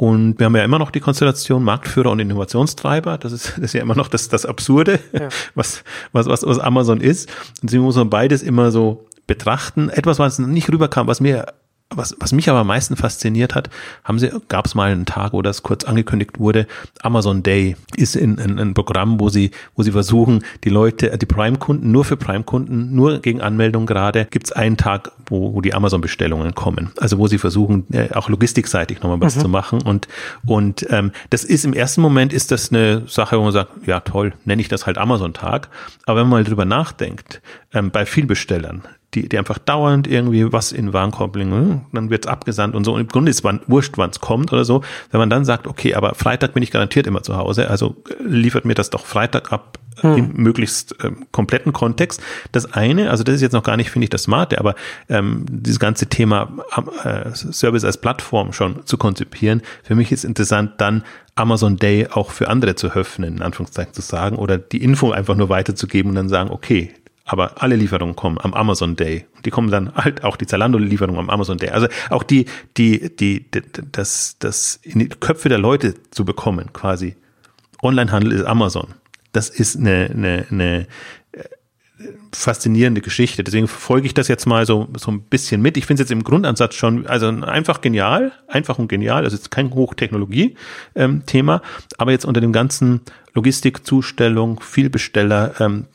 und wir haben ja immer noch die Konstellation Marktführer und Innovationstreiber. Das ist, das ist ja immer noch das, das Absurde, ja. was, was, was, was Amazon ist. Und sie muss man beides immer so betrachten. Etwas, was nicht rüberkam, was mir was, was mich aber am meisten fasziniert hat, haben sie, gab es mal einen Tag, wo das kurz angekündigt wurde, Amazon Day ist in, in, ein Programm, wo sie, wo sie versuchen, die Leute, die Prime-Kunden, nur für Prime-Kunden, nur gegen Anmeldung gerade, gibt es einen Tag, wo, wo die Amazon-Bestellungen kommen. Also wo sie versuchen, äh, auch logistikseitig nochmal was mhm. zu machen. Und, und ähm, das ist im ersten Moment ist das eine Sache, wo man sagt, ja toll, nenne ich das halt Amazon-Tag. Aber wenn man mal drüber nachdenkt, ähm, bei Vielbestellern, die, die einfach dauernd irgendwie was in Warenkorb bringen, hm, dann wird's abgesandt und so. Und im Grunde ist es wurscht, wann es kommt oder so. Wenn man dann sagt, okay, aber Freitag bin ich garantiert immer zu Hause, also äh, liefert mir das doch Freitag ab hm. im möglichst ähm, kompletten Kontext. Das eine, also das ist jetzt noch gar nicht, finde ich, das Smarte, aber ähm, dieses ganze Thema äh, Service als Plattform schon zu konzipieren, für mich ist interessant, dann Amazon Day auch für andere zu öffnen, in Anführungszeichen zu sagen, oder die Info einfach nur weiterzugeben und dann sagen, okay, aber alle Lieferungen kommen am Amazon Day. Die kommen dann halt auch die Zalando-Lieferungen am Amazon Day. Also auch die, die, die, das, das in die Köpfe der Leute zu bekommen, quasi. Onlinehandel ist Amazon. Das ist eine, eine, eine faszinierende Geschichte. Deswegen verfolge ich das jetzt mal so, so ein bisschen mit. Ich finde es jetzt im Grundansatz schon, also einfach genial, einfach und genial. Also jetzt kein Hochtechnologie-Thema, ähm, aber jetzt unter dem ganzen Logistikzustellung, Vielbesteller, ähm,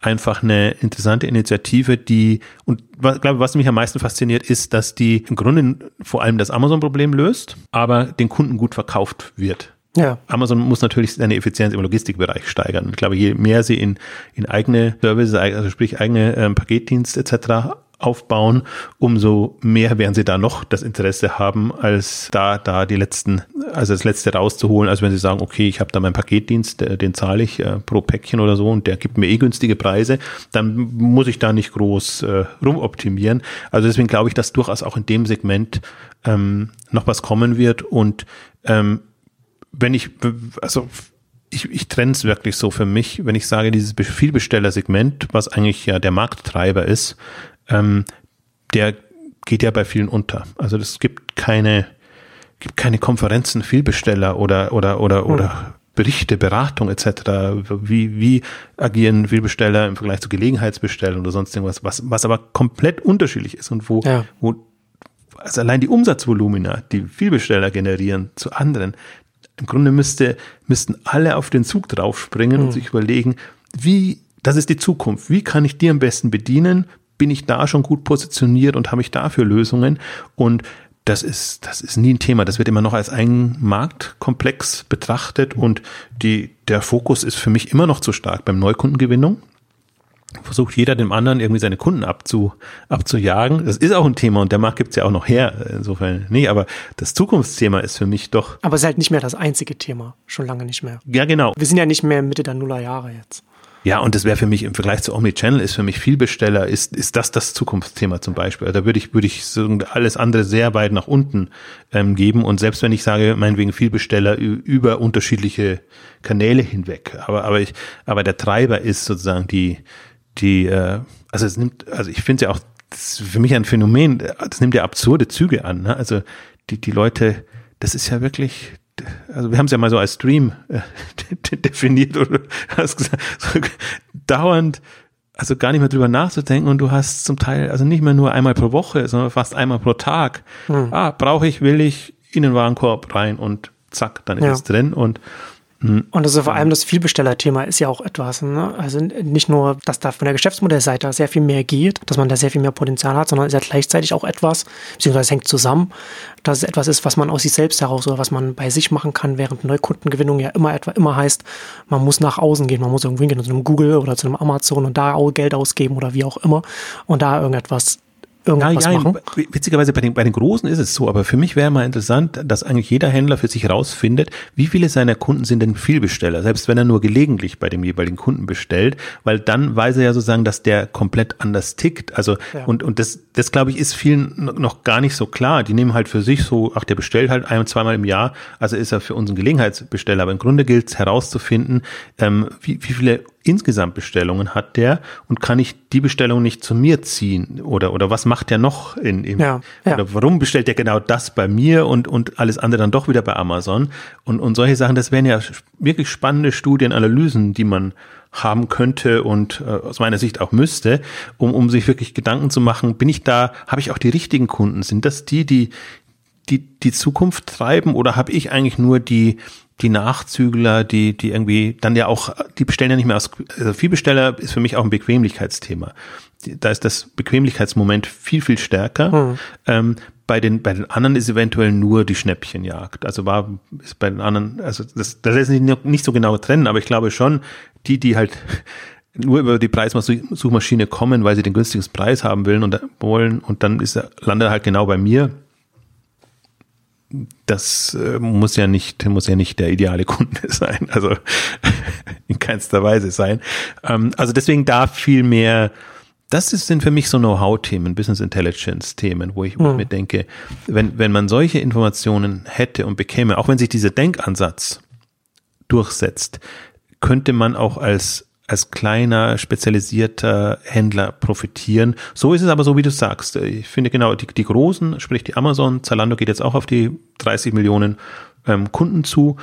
einfach eine interessante Initiative, die, und glaube, was mich am meisten fasziniert, ist, dass die im Grunde vor allem das Amazon-Problem löst, aber den Kunden gut verkauft wird. Ja. Amazon muss natürlich seine Effizienz im Logistikbereich steigern. Ich glaube, je mehr sie in, in eigene Services, also sprich eigene ähm, Paketdienste etc. aufbauen, umso mehr werden sie da noch das Interesse haben, als da da die letzten, also das letzte rauszuholen, als wenn sie sagen, okay, ich habe da meinen Paketdienst, den zahle ich äh, pro Päckchen oder so und der gibt mir eh günstige Preise, dann muss ich da nicht groß äh, rumoptimieren. Also deswegen glaube ich, dass durchaus auch in dem Segment ähm, noch was kommen wird und ähm, wenn ich, also ich, ich trenne es wirklich so für mich, wenn ich sage, dieses Vielbesteller-Segment, was eigentlich ja der Markttreiber ist, ähm, der geht ja bei vielen unter. Also es gibt keine, gibt keine Konferenzen, Vielbesteller oder oder oder hm. oder Berichte, Beratung etc. Wie, wie agieren Vielbesteller im Vergleich zu Gelegenheitsbestellen oder sonst irgendwas, was, was aber komplett unterschiedlich ist und wo, ja. wo also allein die Umsatzvolumina, die Vielbesteller generieren zu anderen, im Grunde müsste, müssten alle auf den Zug draufspringen mhm. und sich überlegen, wie, das ist die Zukunft. Wie kann ich die am besten bedienen? Bin ich da schon gut positioniert und habe ich dafür Lösungen? Und das ist, das ist nie ein Thema. Das wird immer noch als ein Marktkomplex betrachtet und die, der Fokus ist für mich immer noch zu stark beim Neukundengewinnung versucht jeder dem anderen irgendwie seine Kunden abzu, abzujagen. Das ist auch ein Thema und der Markt gibt's ja auch noch her. Insofern nee, aber das Zukunftsthema ist für mich doch. Aber es ist halt nicht mehr das einzige Thema. Schon lange nicht mehr. Ja, genau. Wir sind ja nicht mehr Mitte der Nullerjahre jetzt. Ja, und das wäre für mich im Vergleich zu Omnichannel ist für mich Vielbesteller, ist, ist das das Zukunftsthema zum Beispiel. Da würde ich, würde ich so alles andere sehr weit nach unten ähm, geben. Und selbst wenn ich sage, meinetwegen Vielbesteller über unterschiedliche Kanäle hinweg. Aber, aber ich, aber der Treiber ist sozusagen die, die, äh, also es nimmt, also ich finde es ja auch, das ist für mich ein Phänomen, das nimmt ja absurde Züge an. Ne? Also die, die Leute, das ist ja wirklich, also wir haben es ja mal so als Stream äh, definiert oder hast gesagt, so dauernd, also gar nicht mehr drüber nachzudenken und du hast zum Teil, also nicht mehr nur einmal pro Woche, sondern fast einmal pro Tag. Hm. Ah, brauche ich, will ich in den Warenkorb rein und zack, dann ist ja. es drin und Mhm. Und also vor allem das Vielbestellerthema ist ja auch etwas. Ne? Also nicht nur, dass da von der Geschäftsmodellseite sehr viel mehr geht, dass man da sehr viel mehr Potenzial hat, sondern es ist ja gleichzeitig auch etwas, beziehungsweise hängt zusammen, dass es etwas ist, was man aus sich selbst heraus oder was man bei sich machen kann, während Neukundengewinnung ja immer etwa immer heißt, man muss nach außen gehen, man muss irgendwo hingehen, zu einem Google oder zu einem Amazon und da auch Geld ausgeben oder wie auch immer und da irgendetwas irgendwas ja, ja, machen? Witzigerweise bei den, bei den Großen ist es so, aber für mich wäre mal interessant, dass eigentlich jeder Händler für sich rausfindet, wie viele seiner Kunden sind denn Vielbesteller, selbst wenn er nur gelegentlich bei dem jeweiligen Kunden bestellt, weil dann weiß er ja sozusagen, dass der komplett anders tickt. Also ja. und, und das, das glaube ich, ist vielen noch gar nicht so klar. Die nehmen halt für sich so, ach, der bestellt halt ein, zweimal im Jahr, also ist er für uns ein Gelegenheitsbesteller. Aber im Grunde gilt es herauszufinden, ähm, wie, wie viele insgesamt Bestellungen hat der und kann ich die Bestellung nicht zu mir ziehen oder oder was macht der noch in, in ja, ja. oder warum bestellt der genau das bei mir und und alles andere dann doch wieder bei Amazon und und solche Sachen das wären ja wirklich spannende Studienanalysen die man haben könnte und äh, aus meiner Sicht auch müsste, um um sich wirklich Gedanken zu machen, bin ich da, habe ich auch die richtigen Kunden? Sind das die, die die die Zukunft treiben oder habe ich eigentlich nur die die Nachzügler, die, die irgendwie dann ja auch, die bestellen ja nicht mehr aus, also Vielbesteller ist für mich auch ein Bequemlichkeitsthema. Da ist das Bequemlichkeitsmoment viel, viel stärker. Hm. Ähm, bei den, bei den anderen ist eventuell nur die Schnäppchenjagd. Also war, ist bei den anderen, also das, das ist nicht, nicht so genau trennen, aber ich glaube schon, die, die halt nur über die Preissuchmaschine kommen, weil sie den günstigsten Preis haben wollen und wollen und dann ist er, landet er halt genau bei mir. Das äh, muss ja nicht, muss ja nicht der ideale Kunde sein, also in keinster Weise sein. Ähm, also deswegen da viel mehr, das sind für mich so Know-how-Themen, Business Intelligence-Themen, wo ich mhm. mir denke, wenn, wenn man solche Informationen hätte und bekäme, auch wenn sich dieser Denkansatz durchsetzt, könnte man auch als als kleiner, spezialisierter Händler profitieren. So ist es aber so, wie du sagst. Ich finde genau, die, die Großen, sprich die Amazon, Zalando geht jetzt auch auf die 30 Millionen ähm, Kunden zu.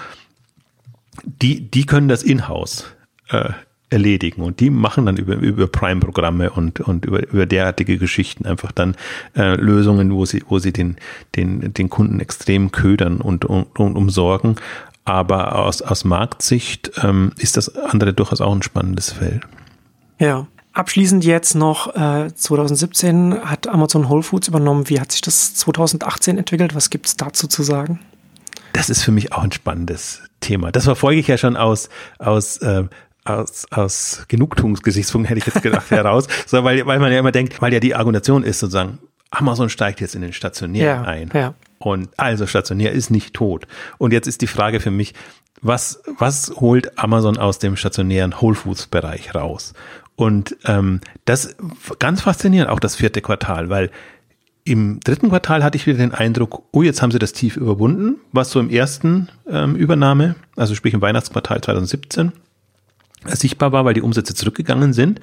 Die, die können das in-house äh, erledigen und die machen dann über, über Prime-Programme und, und über, über derartige Geschichten einfach dann äh, Lösungen, wo sie, wo sie den, den, den Kunden extrem ködern und, und, und umsorgen. Aber aus, aus Marktsicht ähm, ist das andere durchaus auch ein spannendes Feld. Ja. Abschließend jetzt noch, äh, 2017 hat Amazon Whole Foods übernommen. Wie hat sich das 2018 entwickelt? Was gibt es dazu zu sagen? Das ist für mich auch ein spannendes Thema. Das verfolge ich ja schon aus, aus äh, aus, aus Genugtuungsgesichtspunkten hätte ich jetzt gedacht heraus, so, weil, weil man ja immer denkt, weil ja die Argumentation ist sozusagen, Amazon steigt jetzt in den Stationär ja, ein. Ja. Und also stationär ist nicht tot. Und jetzt ist die Frage für mich, was, was holt Amazon aus dem stationären Whole Foods Bereich raus? Und ähm, das ganz faszinierend, auch das vierte Quartal, weil im dritten Quartal hatte ich wieder den Eindruck, oh, jetzt haben sie das Tief überwunden, was so im ersten ähm, Übernahme, also sprich im Weihnachtsquartal 2017, sichtbar war, weil die Umsätze zurückgegangen sind.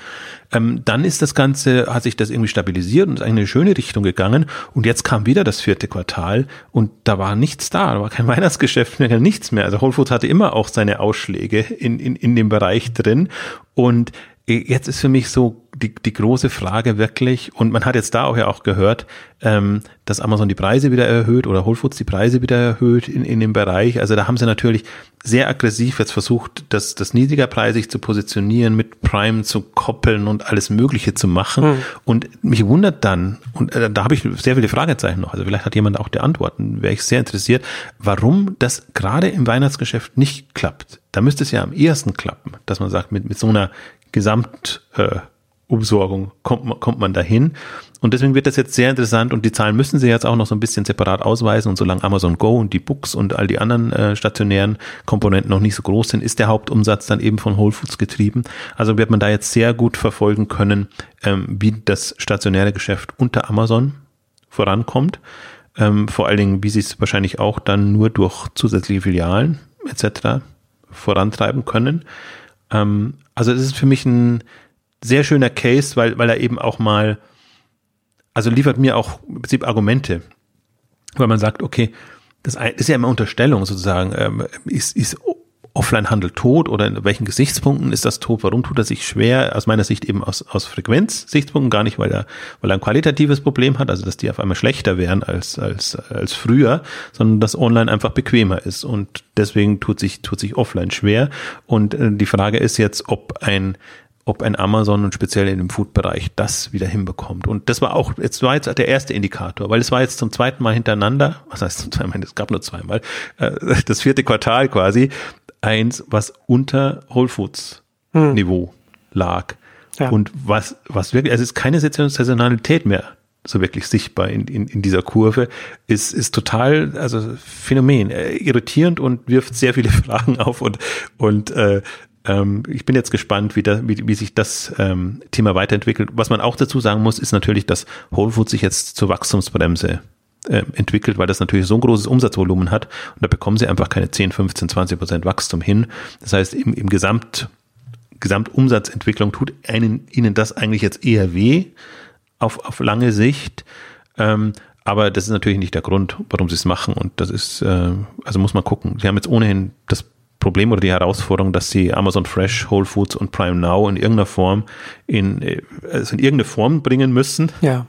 Ähm, dann ist das Ganze, hat sich das irgendwie stabilisiert und ist eigentlich eine schöne Richtung gegangen. Und jetzt kam wieder das vierte Quartal und da war nichts da, da war kein Weihnachtsgeschäft mehr, nichts mehr. Also Whole Foods hatte immer auch seine Ausschläge in, in, in dem Bereich drin. Und jetzt ist für mich so die, die große Frage wirklich, und man hat jetzt da auch ja auch gehört, ähm, dass Amazon die Preise wieder erhöht oder Whole Foods die Preise wieder erhöht in, in dem Bereich. Also da haben sie natürlich sehr aggressiv jetzt versucht, das, das niedrigerpreisig zu positionieren, mit Prime zu koppeln und alles Mögliche zu machen. Mhm. Und mich wundert dann, und äh, da habe ich sehr viele Fragezeichen noch, also vielleicht hat jemand auch die Antworten, wäre ich sehr interessiert, warum das gerade im Weihnachtsgeschäft nicht klappt. Da müsste es ja am ehesten klappen, dass man sagt, mit, mit so einer Gesamtumsorgung äh, kommt, man, kommt man dahin. Und deswegen wird das jetzt sehr interessant und die Zahlen müssen sie jetzt auch noch so ein bisschen separat ausweisen. Und solange Amazon Go und die Books und all die anderen äh, stationären Komponenten noch nicht so groß sind, ist der Hauptumsatz dann eben von Whole Foods getrieben. Also wird man da jetzt sehr gut verfolgen können, ähm, wie das stationäre Geschäft unter Amazon vorankommt. Ähm, vor allen Dingen, wie sie es wahrscheinlich auch dann nur durch zusätzliche Filialen etc. vorantreiben können. Ähm, also das ist für mich ein sehr schöner Case, weil, weil er eben auch mal, also liefert mir auch im Prinzip Argumente, weil man sagt, okay, das ist ja immer Unterstellung sozusagen, ähm, ist, ist Offline-Handel tot oder in welchen Gesichtspunkten ist das tot? Warum tut er sich schwer? Aus meiner Sicht eben aus, aus Frequenz-Sichtspunkten, gar nicht, weil er, weil er ein qualitatives Problem hat, also dass die auf einmal schlechter wären als, als, als früher, sondern dass online einfach bequemer ist und deswegen tut sich, tut sich offline schwer. Und äh, die Frage ist jetzt, ob ein, ob ein Amazon und speziell in dem Food-Bereich das wieder hinbekommt. Und das war auch, jetzt war jetzt der erste Indikator, weil es war jetzt zum zweiten Mal hintereinander, was heißt zum zweiten Mal, es gab nur zweimal, äh, das vierte Quartal quasi, eins, was unter Whole Foods hm. Niveau lag. Ja. Und was, was wirklich, also es ist keine Saisonalität mehr so wirklich sichtbar in, in, in dieser Kurve, ist, ist total, also Phänomen, äh, irritierend und wirft sehr viele Fragen auf und, und äh, ähm, ich bin jetzt gespannt, wie, da, wie, wie sich das ähm, Thema weiterentwickelt. Was man auch dazu sagen muss, ist natürlich, dass Whole Foods sich jetzt zur Wachstumsbremse äh, entwickelt, weil das natürlich so ein großes Umsatzvolumen hat und da bekommen sie einfach keine 10, 15, 20 Prozent Wachstum hin. Das heißt, im, im Gesamt, Gesamtumsatzentwicklung tut einen, ihnen das eigentlich jetzt eher weh auf, auf lange Sicht. Ähm, aber das ist natürlich nicht der Grund, warum sie es machen. Und das ist, äh, also muss man gucken. Sie haben jetzt ohnehin das Problem oder die Herausforderung, dass sie Amazon Fresh, Whole Foods und Prime Now in irgendeiner Form in, äh, also in irgendeine Form bringen müssen, ja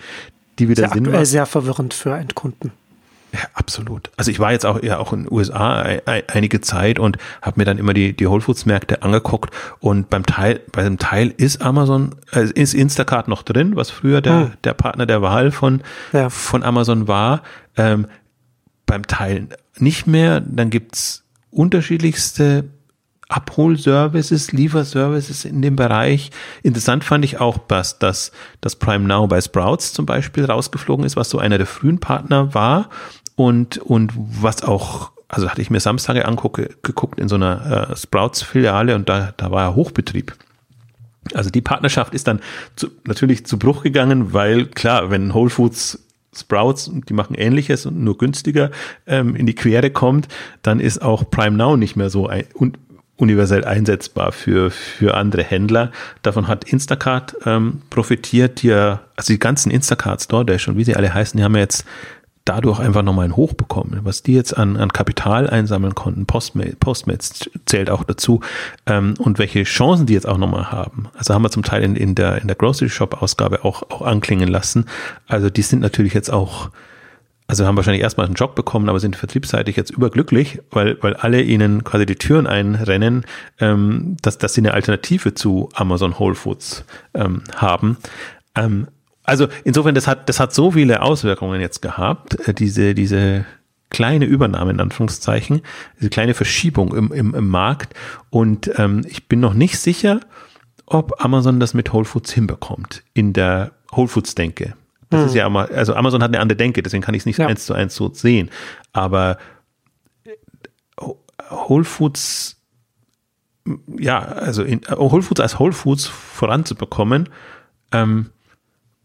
die wieder sehr Sinn macht. sehr verwirrend für Endkunden. Ja, absolut. Also ich war jetzt auch ja auch in den USA einige Zeit und habe mir dann immer die die Whole Foods Märkte angeguckt und beim Teil bei dem Teil ist Amazon äh, ist Instacart noch drin, was früher der hm. der Partner der Wahl von ja. von Amazon war. Ähm, beim Teil nicht mehr. Dann gibt's unterschiedlichste Abholservices, Lieferservices in dem Bereich. Interessant fand ich auch, dass das, das Prime Now bei Sprouts zum Beispiel rausgeflogen ist, was so einer der frühen Partner war und, und was auch, also hatte ich mir Samstage angucke, geguckt in so einer äh, Sprouts-Filiale und da, da war Hochbetrieb. Also die Partnerschaft ist dann zu, natürlich zu Bruch gegangen, weil klar, wenn Whole Foods Sprouts, die machen ähnliches und nur günstiger, ähm, in die Quere kommt, dann ist auch Prime Now nicht mehr so ein, un, universell einsetzbar für, für andere Händler. Davon hat Instacart ähm, profitiert, ja, also die ganzen Instacarts, DoorDash und wie sie alle heißen, die haben ja jetzt dadurch einfach nochmal ein Hoch bekommen. Was die jetzt an, an Kapital einsammeln konnten, Postmates, Postmates zählt auch dazu, ähm, und welche Chancen die jetzt auch nochmal haben. Also haben wir zum Teil in, in der, in der Grocery Shop Ausgabe auch, auch anklingen lassen. Also die sind natürlich jetzt auch, also haben wahrscheinlich erstmal einen Job bekommen, aber sind vertriebsseitig jetzt überglücklich, weil, weil alle ihnen quasi die Türen einrennen, ähm, dass, dass sie eine Alternative zu Amazon Whole Foods ähm, haben. Ähm, also insofern, das hat, das hat so viele Auswirkungen jetzt gehabt, äh, diese, diese kleine Übernahme in Anführungszeichen, diese kleine Verschiebung im, im, im Markt. Und ähm, ich bin noch nicht sicher, ob Amazon das mit Whole Foods hinbekommt in der Whole Foods Denke. Das hm. ist ja immer, also Amazon hat eine andere Denke, deswegen kann ich es nicht ja. eins zu eins so sehen. Aber äh, Whole Foods, ja, also in, Whole Foods als Whole Foods voranzubekommen, ähm,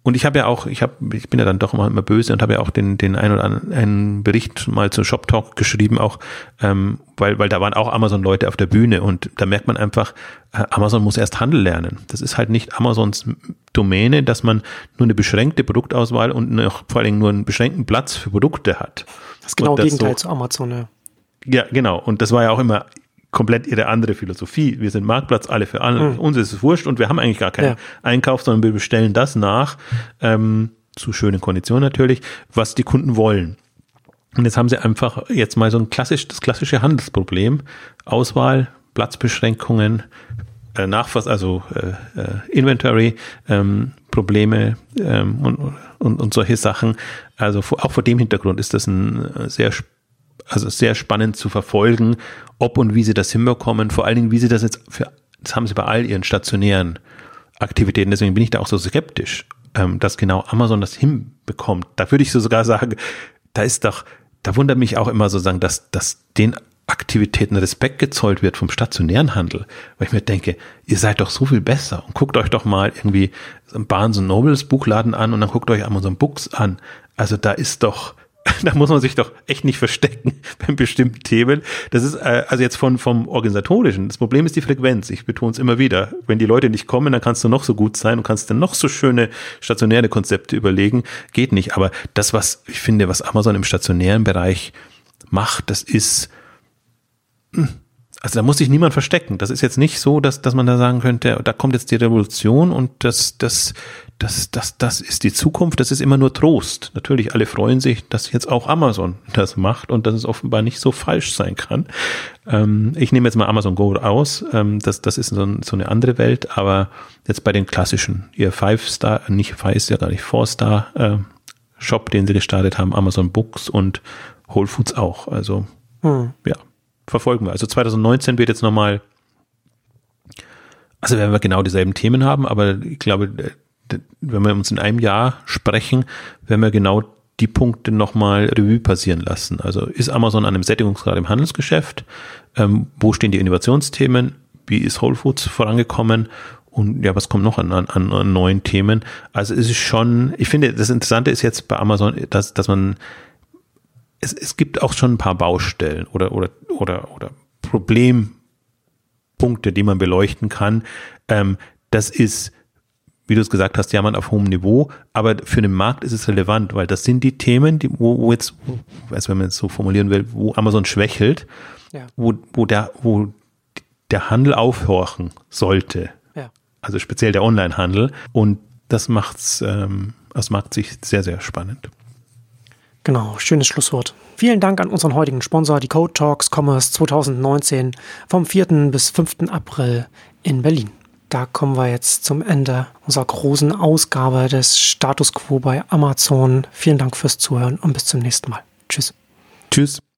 und ich habe ja auch, ich habe, ich bin ja dann doch immer, immer böse und habe ja auch den, den ein oder anderen Bericht mal zu Shop Talk geschrieben, auch, ähm, weil, weil da waren auch Amazon-Leute auf der Bühne und da merkt man einfach, äh, Amazon muss erst Handel lernen. Das ist halt nicht Amazons Domäne, dass man nur eine beschränkte Produktauswahl und noch, vor allen Dingen nur einen beschränkten Platz für Produkte hat. Das ist genau das Gegenteil so, zu Amazon, ja. Ja, genau. Und das war ja auch immer komplett ihre andere Philosophie. Wir sind Marktplatz, alle für alle. Mhm. Uns ist es wurscht und wir haben eigentlich gar keinen ja. Einkauf, sondern wir bestellen das nach, ähm, zu schönen Konditionen natürlich, was die Kunden wollen. Und jetzt haben sie einfach jetzt mal so ein klassisch, das klassische Handelsproblem. Auswahl, Platzbeschränkungen, äh, Nachfass, also äh, äh, Inventory, ähm, Probleme ähm, und, und, und solche Sachen. Also auch vor dem Hintergrund ist das ein äh, sehr also sehr spannend zu verfolgen, ob und wie sie das hinbekommen. Vor allen Dingen, wie sie das jetzt für, das haben sie bei all ihren stationären Aktivitäten. Deswegen bin ich da auch so skeptisch, ähm, dass genau Amazon das hinbekommt. Da würde ich so sogar sagen, da ist doch, da wundert mich auch immer so sagen, dass, dass den Aktivitäten Respekt gezollt wird vom stationären Handel, weil ich mir denke, ihr seid doch so viel besser und guckt euch doch mal irgendwie Barnes Nobles Buchladen an und dann guckt euch Amazon Books an. Also da ist doch, da muss man sich doch echt nicht verstecken bei bestimmten Themen. Das ist äh, also jetzt von vom organisatorischen. Das Problem ist die Frequenz. Ich betone es immer wieder. Wenn die Leute nicht kommen, dann kannst du noch so gut sein und kannst dann noch so schöne stationäre Konzepte überlegen. Geht nicht. Aber das, was ich finde, was Amazon im stationären Bereich macht, das ist hm, also da muss sich niemand verstecken. Das ist jetzt nicht so, dass, dass man da sagen könnte, da kommt jetzt die Revolution und das, das, das, das, das ist die Zukunft, das ist immer nur Trost. Natürlich, alle freuen sich, dass jetzt auch Amazon das macht und dass es offenbar nicht so falsch sein kann. Ähm, ich nehme jetzt mal Amazon Go aus, ähm, das, das ist so, so eine andere Welt, aber jetzt bei den klassischen, ihr Five-Star, nicht Five, ist ja gar nicht Four-Star äh, Shop, den sie gestartet haben, Amazon Books und Whole Foods auch. Also, hm. ja, verfolgen wir. Also 2019 wird jetzt nochmal also werden wir genau dieselben Themen haben, aber ich glaube, wenn wir uns in einem Jahr sprechen, werden wir genau die Punkte nochmal Revue passieren lassen. Also ist Amazon an einem Sättigungsgrad im Handelsgeschäft? Ähm, wo stehen die Innovationsthemen? Wie ist Whole Foods vorangekommen? Und ja, was kommt noch an, an, an neuen Themen? Also es ist schon, ich finde, das Interessante ist jetzt bei Amazon, dass, dass man, es, es gibt auch schon ein paar Baustellen oder, oder, oder, oder Problempunkte, die man beleuchten kann. Ähm, das ist wie du es gesagt hast, jammern auf hohem Niveau, aber für den Markt ist es relevant, weil das sind die Themen, die, wo, wo jetzt, also wenn man es so formulieren will, wo Amazon schwächelt, ja. wo, wo, der, wo der Handel aufhorchen sollte. Ja. Also speziell der Onlinehandel. Und das macht's, ähm, das macht sich sehr, sehr spannend. Genau, schönes Schlusswort. Vielen Dank an unseren heutigen Sponsor, die Code Talks Commerce 2019 vom 4. bis 5. April in Berlin da kommen wir jetzt zum Ende unserer großen Ausgabe des Status Quo bei Amazon. Vielen Dank fürs Zuhören und bis zum nächsten Mal. Tschüss. Tschüss.